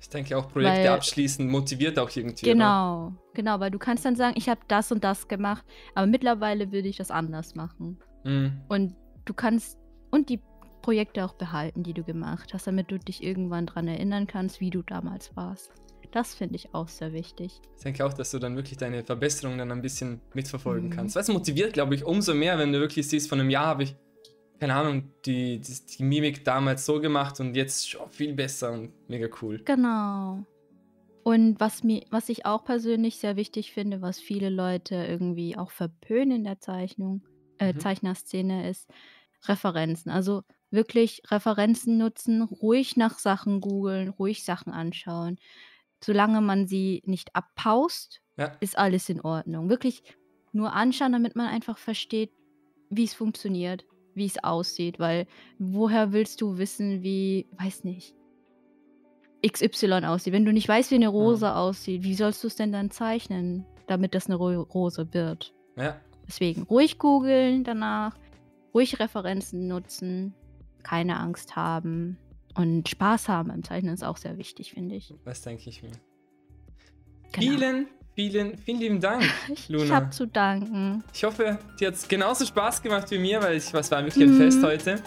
Ich denke auch Projekte Weil- abschließen motiviert auch irgendwie. oder? Genau, genau, weil du kannst dann sagen, ich habe das und das gemacht, aber mittlerweile würde ich das anders machen. Mhm. Und du kannst und die Projekte auch behalten, die du gemacht hast, damit du dich irgendwann dran erinnern kannst, wie du damals warst. Das finde ich auch sehr wichtig. Ich denke auch, dass du dann wirklich deine Verbesserungen dann ein bisschen mitverfolgen Mhm. kannst. Was motiviert, glaube ich, umso mehr, wenn du wirklich siehst, von einem Jahr habe ich, keine Ahnung, die, die, die Mimik damals so gemacht und jetzt schon viel besser und mega cool. Genau. Und was mir, was ich auch persönlich sehr wichtig finde, was viele Leute irgendwie auch verpönen in der Zeichnung, äh, Mhm. Zeichnerszene, ist Referenzen. Also wirklich Referenzen nutzen, ruhig nach Sachen googeln, ruhig Sachen anschauen. Solange man sie nicht abpaust, Ja, ist alles in Ordnung. Wirklich nur anschauen, damit man einfach versteht, wie es funktioniert, wie es aussieht. Weil woher willst du wissen, wie, weiß nicht, XY aussieht? Wenn du nicht weißt, wie eine Rose aussieht, wie sollst du es denn dann zeichnen, damit das eine Ro Rose wird? ja. Deswegen ruhig googeln danach, ruhig Referenzen nutzen, keine Angst haben und Spaß haben beim Zeichnen ist auch sehr wichtig, finde ich. Das denke ich mir. Genau. Vielen, vielen, vielen lieben Dank, Ich, ich Luna. habe zu danken. Ich hoffe, dir hat es genauso Spaß gemacht wie mir, weil ich, was war wirklich ein Mhm. Fest heute.